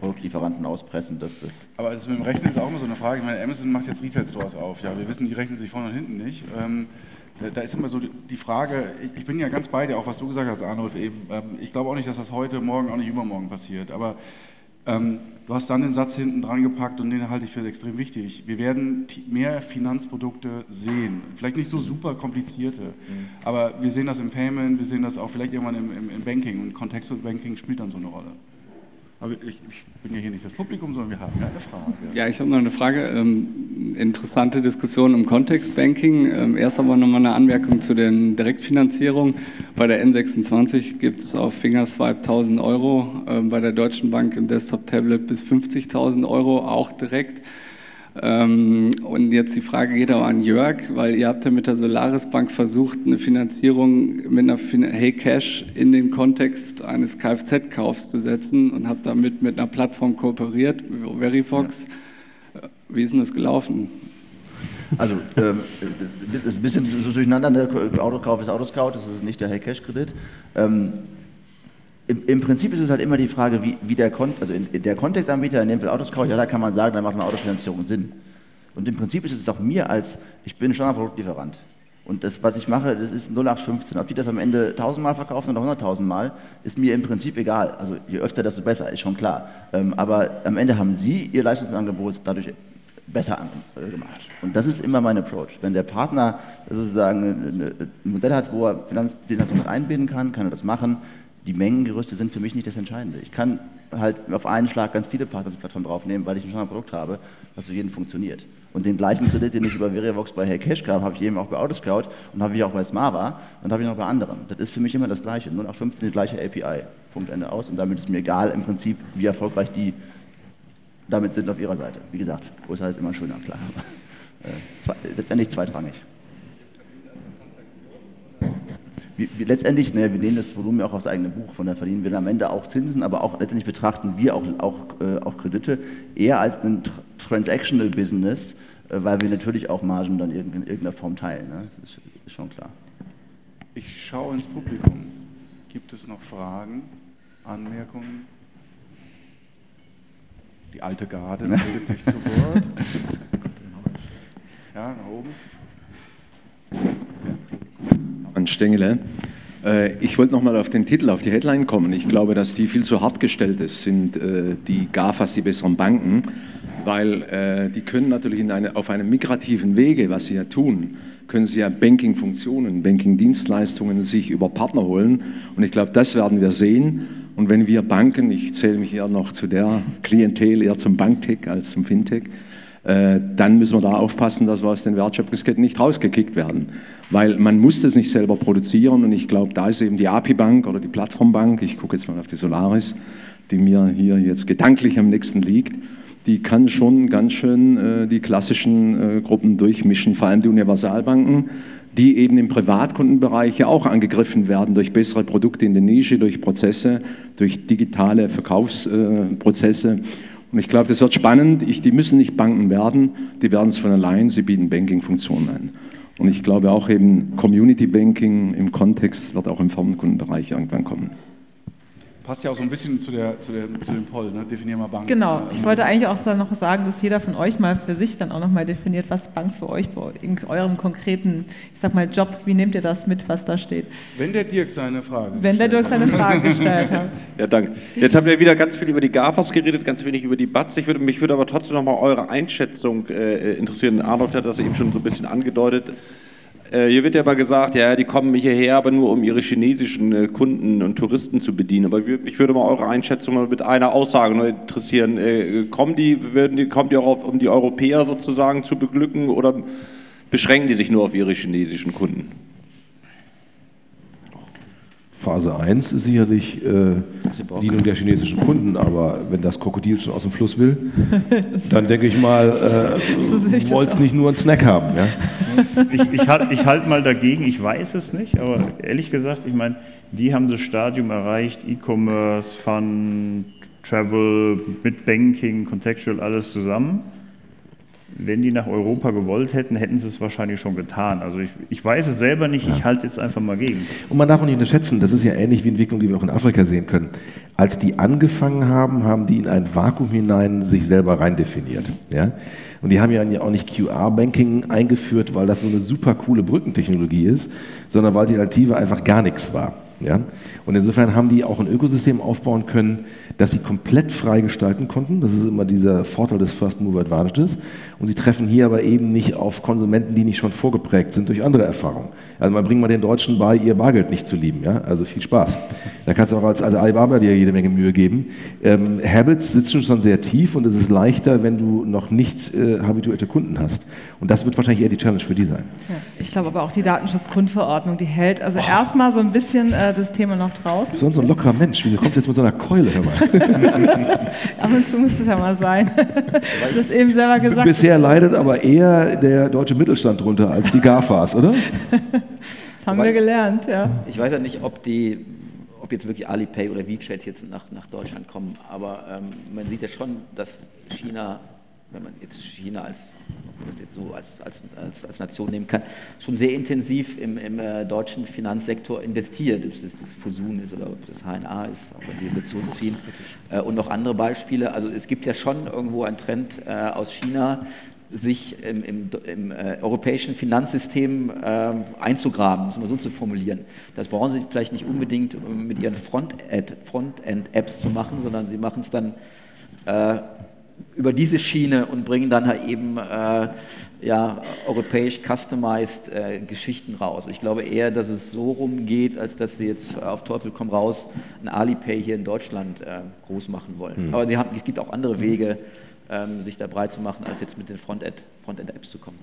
Produktlieferanten auspressen. Dass das Aber das mit dem Rechnen ist auch immer so eine Frage. Ich meine, Amazon macht jetzt Retail-Stores auf. Ja, wir wissen, die rechnen sich vorne und hinten nicht. Ähm, da ist immer so die Frage, ich bin ja ganz bei dir, auch was du gesagt hast, Arnulf, eben. Ähm, ich glaube auch nicht, dass das heute, morgen, auch nicht übermorgen passiert. Aber ähm, du hast dann den Satz hinten dran gepackt und den halte ich für extrem wichtig. Wir werden mehr Finanzprodukte sehen. Vielleicht nicht so super komplizierte, mhm. aber wir sehen das im Payment, wir sehen das auch vielleicht irgendwann im, im, im Banking und Contextual Banking spielt dann so eine Rolle. Aber ich, ich, bin ja hier nicht das Publikum, sondern wir haben ja eine Frage. Ja, ich habe noch eine Frage. Ähm, interessante Diskussion im Kontextbanking. Ähm, erst aber nochmal eine Anmerkung zu den Direktfinanzierungen. Bei der N26 gibt es auf Fingerswipe 1000 Euro, ähm, bei der Deutschen Bank im Desktop-Tablet bis 50.000 Euro auch direkt. Ähm, und jetzt die Frage geht aber an Jörg, weil ihr habt ja mit der Solaris Bank versucht, eine Finanzierung mit einer fin Hey Cash in den Kontext eines Kfz-Kaufs zu setzen und habt damit mit einer Plattform kooperiert, Verifox. Ja. Wie ist denn das gelaufen? Also ähm, ein bisschen so durcheinander, der ne? Autokauf ist Autoscout, das ist nicht der Hey Cash Kredit. Ähm, im, im, Prinzip ist es halt immer die Frage, wie, wie der, Kon also in, in der Kontextanbieter, in dem Fall Autoscout, ja, da kann man sagen, da macht eine Autofinanzierung Sinn. Und im Prinzip ist es auch mir als, ich bin Standardproduktlieferant. Und das, was ich mache, das ist 0815. Ob die das am Ende 1000 Mal verkaufen oder 100.000 Mal, ist mir im Prinzip egal. Also je öfter, desto besser, ist schon klar. Ähm, aber am Ende haben Sie Ihr Leistungsangebot dadurch besser gemacht. Und das ist immer mein Approach. Wenn der Partner sozusagen ein Modell hat, wo er Finanzdienstleistungen einbinden kann, kann er das machen die Mengengerüste sind für mich nicht das Entscheidende. Ich kann halt auf einen Schlag ganz viele Partner auf die Plattform draufnehmen, weil ich ein Standardprodukt habe, was für jeden funktioniert. Und den gleichen Kredit, den ich über Verivox bei Heycash kam, habe ich eben auch bei Autoscout und habe ich auch bei Smava und habe ich noch bei anderen. Das ist für mich immer das Gleiche. Nur nach 15 die gleiche API. Punkt, Ende aus. Und damit ist mir egal im Prinzip, wie erfolgreich die damit sind auf ihrer Seite. Wie gesagt, größer ist immer schöner, klar. Äh, zwei, letztendlich zweitrangig. Wie, wie, letztendlich, ne, wir nehmen das Volumen ja auch aufs eigene Buch, von daher verdienen wir am Ende auch Zinsen, aber auch letztendlich betrachten wir auch, auch, äh, auch Kredite eher als ein Transactional Business, äh, weil wir natürlich auch Margen dann in irgendeiner Form teilen. Ne? Das ist, ist schon klar. Ich schaue ins Publikum. Gibt es noch Fragen, Anmerkungen? Die alte Garde meldet sich zu Wort. Ja, nach oben. An Stengele. Äh, ich wollte nochmal auf den Titel, auf die Headline kommen. Ich glaube, dass die viel zu hart gestellt ist, sind äh, die GAFAs, die besseren Banken, weil äh, die können natürlich eine, auf einem migrativen Wege, was sie ja tun, können sie ja Banking-Funktionen, Banking-Dienstleistungen sich über Partner holen. Und ich glaube, das werden wir sehen. Und wenn wir Banken, ich zähle mich eher noch zu der Klientel, eher zum Banktech als zum Fintech, dann müssen wir da aufpassen, dass wir aus den Wertschöpfungsketten nicht rausgekickt werden. Weil man muss das nicht selber produzieren und ich glaube, da ist eben die API-Bank oder die Plattformbank, ich gucke jetzt mal auf die Solaris, die mir hier jetzt gedanklich am nächsten liegt, die kann schon ganz schön äh, die klassischen äh, Gruppen durchmischen, vor allem die Universalbanken die eben im Privatkundenbereich ja auch angegriffen werden durch bessere Produkte in der Nische, durch Prozesse, durch digitale Verkaufsprozesse. Und ich glaube, das wird spannend. Ich, die müssen nicht Banken werden, die werden es von allein, sie bieten Banking-Funktionen an. Und ich glaube auch eben Community Banking im Kontext wird auch im Firmenkundenbereich irgendwann kommen passt ja auch so ein bisschen zu, der, zu, der, zu dem Poll, ne? definier mal Bank. Genau, ich wollte eigentlich auch noch sagen, dass jeder von euch mal für sich dann auch nochmal definiert, was Bank für euch in eurem konkreten, ich sag mal, Job, wie nehmt ihr das mit, was da steht? Wenn der Dirk seine Frage Wenn der Dirk seine Frage gestellt hat. Ja, danke. Jetzt haben wir wieder ganz viel über die GAFAs geredet, ganz wenig über die BATS. Ich würde, mich würde aber trotzdem nochmal eure Einschätzung äh, interessieren. Arnold hat das eben schon so ein bisschen angedeutet. Äh, hier wird ja immer gesagt, ja, die kommen hierher, aber nur um ihre chinesischen äh, Kunden und Touristen zu bedienen. Aber mich würde mal eure Einschätzung mit einer Aussage nur interessieren. Äh, kommen die, werden die, kommen die auch auf, um die Europäer sozusagen zu beglücken oder beschränken die sich nur auf ihre chinesischen Kunden? Phase 1 ist sicherlich äh, Bedienung der chinesischen Kunden, aber wenn das Krokodil schon aus dem Fluss will, dann denke ich mal, äh, wollt es nicht nur einen Snack haben. Ja? Ich, ich halte ich halt mal dagegen, ich weiß es nicht, aber ehrlich gesagt, ich meine, die haben das Stadium erreicht, E-Commerce, Fun, Travel, mit Banking, Contextual, alles zusammen wenn die nach Europa gewollt hätten, hätten sie es wahrscheinlich schon getan. Also ich, ich weiß es selber nicht, ich halte jetzt einfach mal gegen. Und man darf auch nicht unterschätzen, das ist ja ähnlich wie Entwicklung, die wir auch in Afrika sehen können. Als die angefangen haben, haben die in ein Vakuum hinein sich selber rein definiert. Ja? Und die haben ja auch nicht QR-Banking eingeführt, weil das so eine super coole Brückentechnologie ist, sondern weil die Alternative einfach gar nichts war. Ja? Und insofern haben die auch ein Ökosystem aufbauen können, das sie komplett frei gestalten konnten. Das ist immer dieser Vorteil des First Mover Advantages. Und sie treffen hier aber eben nicht auf Konsumenten, die nicht schon vorgeprägt sind durch andere Erfahrungen. Also man bringt mal den Deutschen bei, ihr Bargeld nicht zu lieben. Ja? Also viel Spaß. Da kannst du auch als, als Alibaba dir jede Menge Mühe geben. Ähm, Habits sitzen schon sehr tief und es ist leichter, wenn du noch nicht äh, habituierte Kunden hast. Und das wird wahrscheinlich eher die Challenge für die sein. Ja, ich glaube aber auch die Datenschutzgrundverordnung, die hält also oh. erstmal so ein bisschen äh, das Thema noch draußen. Du bist so ein lockerer Mensch. Wieso kommst du jetzt mit so einer Keule? Hör mal. Ab und zu muss es ja mal sein. Du hast eben selber gesagt. Bisher leidet aber eher der deutsche Mittelstand drunter als die GAFAs, oder? das haben wir gelernt, ja. Ich weiß ja nicht, ob die ob jetzt wirklich Alipay oder WeChat jetzt nach, nach Deutschland kommen, aber ähm, man sieht ja schon, dass China wenn man jetzt China als, jetzt so als, als, als, als, Nation nehmen kann, schon sehr intensiv im, im äh, deutschen Finanzsektor investiert, ob das das Fusun ist oder ob das HNA ist, auch wenn die Lektionen ziehen. Äh, und noch andere Beispiele. Also es gibt ja schon irgendwo einen Trend äh, aus China, sich im, im, im äh, europäischen Finanzsystem äh, einzugraben, um es mal so zu formulieren. Das brauchen Sie vielleicht nicht unbedingt mit Ihren Frontend-Apps Front zu machen, sondern Sie machen es dann äh, über diese Schiene und bringen dann halt eben äh, ja, europäisch customized äh, Geschichten raus. Ich glaube eher, dass es so rumgeht, als dass sie jetzt auf Teufel komm raus ein Alipay hier in Deutschland äh, groß machen wollen. Mhm. Aber haben, es gibt auch andere Wege, ähm, sich da breit zu machen, als jetzt mit den Frontend-Apps Frontend zu kommen.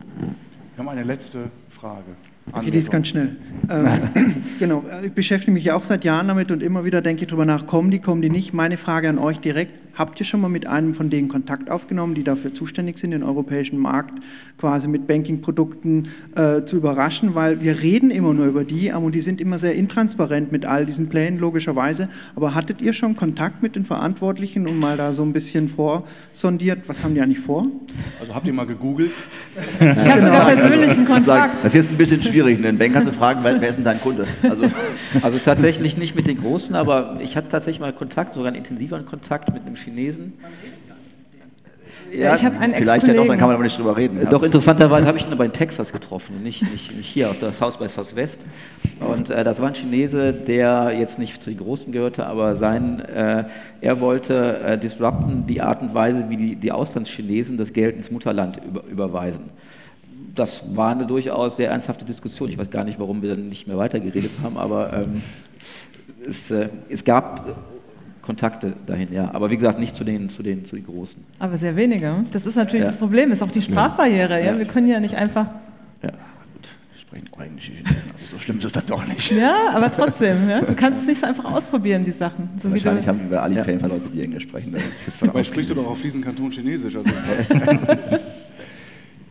Wir haben eine letzte Frage. Okay, die ist ganz schnell. Ähm, genau, ich beschäftige mich ja auch seit Jahren damit und immer wieder denke ich darüber nach, kommen die, kommen die nicht. Meine Frage an euch direkt, Habt ihr schon mal mit einem von denen Kontakt aufgenommen, die dafür zuständig sind, den europäischen Markt quasi mit Banking-Produkten äh, zu überraschen? Weil wir reden immer nur über die und die sind immer sehr intransparent mit all diesen Plänen, logischerweise. Aber hattet ihr schon Kontakt mit den Verantwortlichen und mal da so ein bisschen vorsondiert? Was haben die eigentlich vor? Also habt ihr mal gegoogelt? Ich habe sogar persönlichen Kontakt. Das ist jetzt ein bisschen schwierig. Ein Banker zu fragen, wer ist denn dein Kunde? Also, also tatsächlich nicht mit den Großen, aber ich hatte tatsächlich mal Kontakt, sogar einen intensiveren Kontakt mit einem Chinesen. Ja, ich habe einen Vielleicht ja doch, dann kann man aber nicht drüber reden. Doch, interessanterweise habe ich ihn aber in Texas getroffen, nicht, nicht, nicht hier auf der South by Southwest. Und äh, das war ein Chinese, der jetzt nicht zu den Großen gehörte, aber sein, äh, er wollte äh, disrupten die Art und Weise, wie die, die Auslandschinesen das Geld ins Mutterland über, überweisen. Das war eine durchaus sehr ernsthafte Diskussion. Ich weiß gar nicht, warum wir dann nicht mehr weitergeredet haben, aber ähm, es, äh, es gab Kontakte dahin, ja. Aber wie gesagt, nicht zu den, zu den, zu den Großen. Aber sehr wenige. Das ist natürlich Ja. das Problem, ist auch die Sprachbarriere. Ja. Ja. Wir können ja nicht einfach. Ja. Sprechen auch Englisch. Also so schlimm ist das doch nicht. Ja, aber trotzdem, ja. du kannst es nicht so einfach ausprobieren, die Sachen. So wie Wahrscheinlich du, haben wir Alipay ein paar Leute, die Englisch sprechen. Dabei sprichst du doch auf fließend Kanton Chinesisch. Also.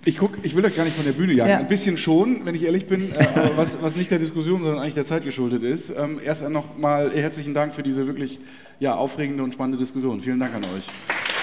Ich, guck, ich will euch gar nicht von der Bühne jagen. Ja. Ein bisschen schon, wenn ich ehrlich bin, äh, was, was nicht der Diskussion, sondern eigentlich der Zeit geschuldet ist. Ähm, erst noch mal herzlichen Dank für diese wirklich ja, aufregende und spannende Diskussion. Vielen Dank an euch.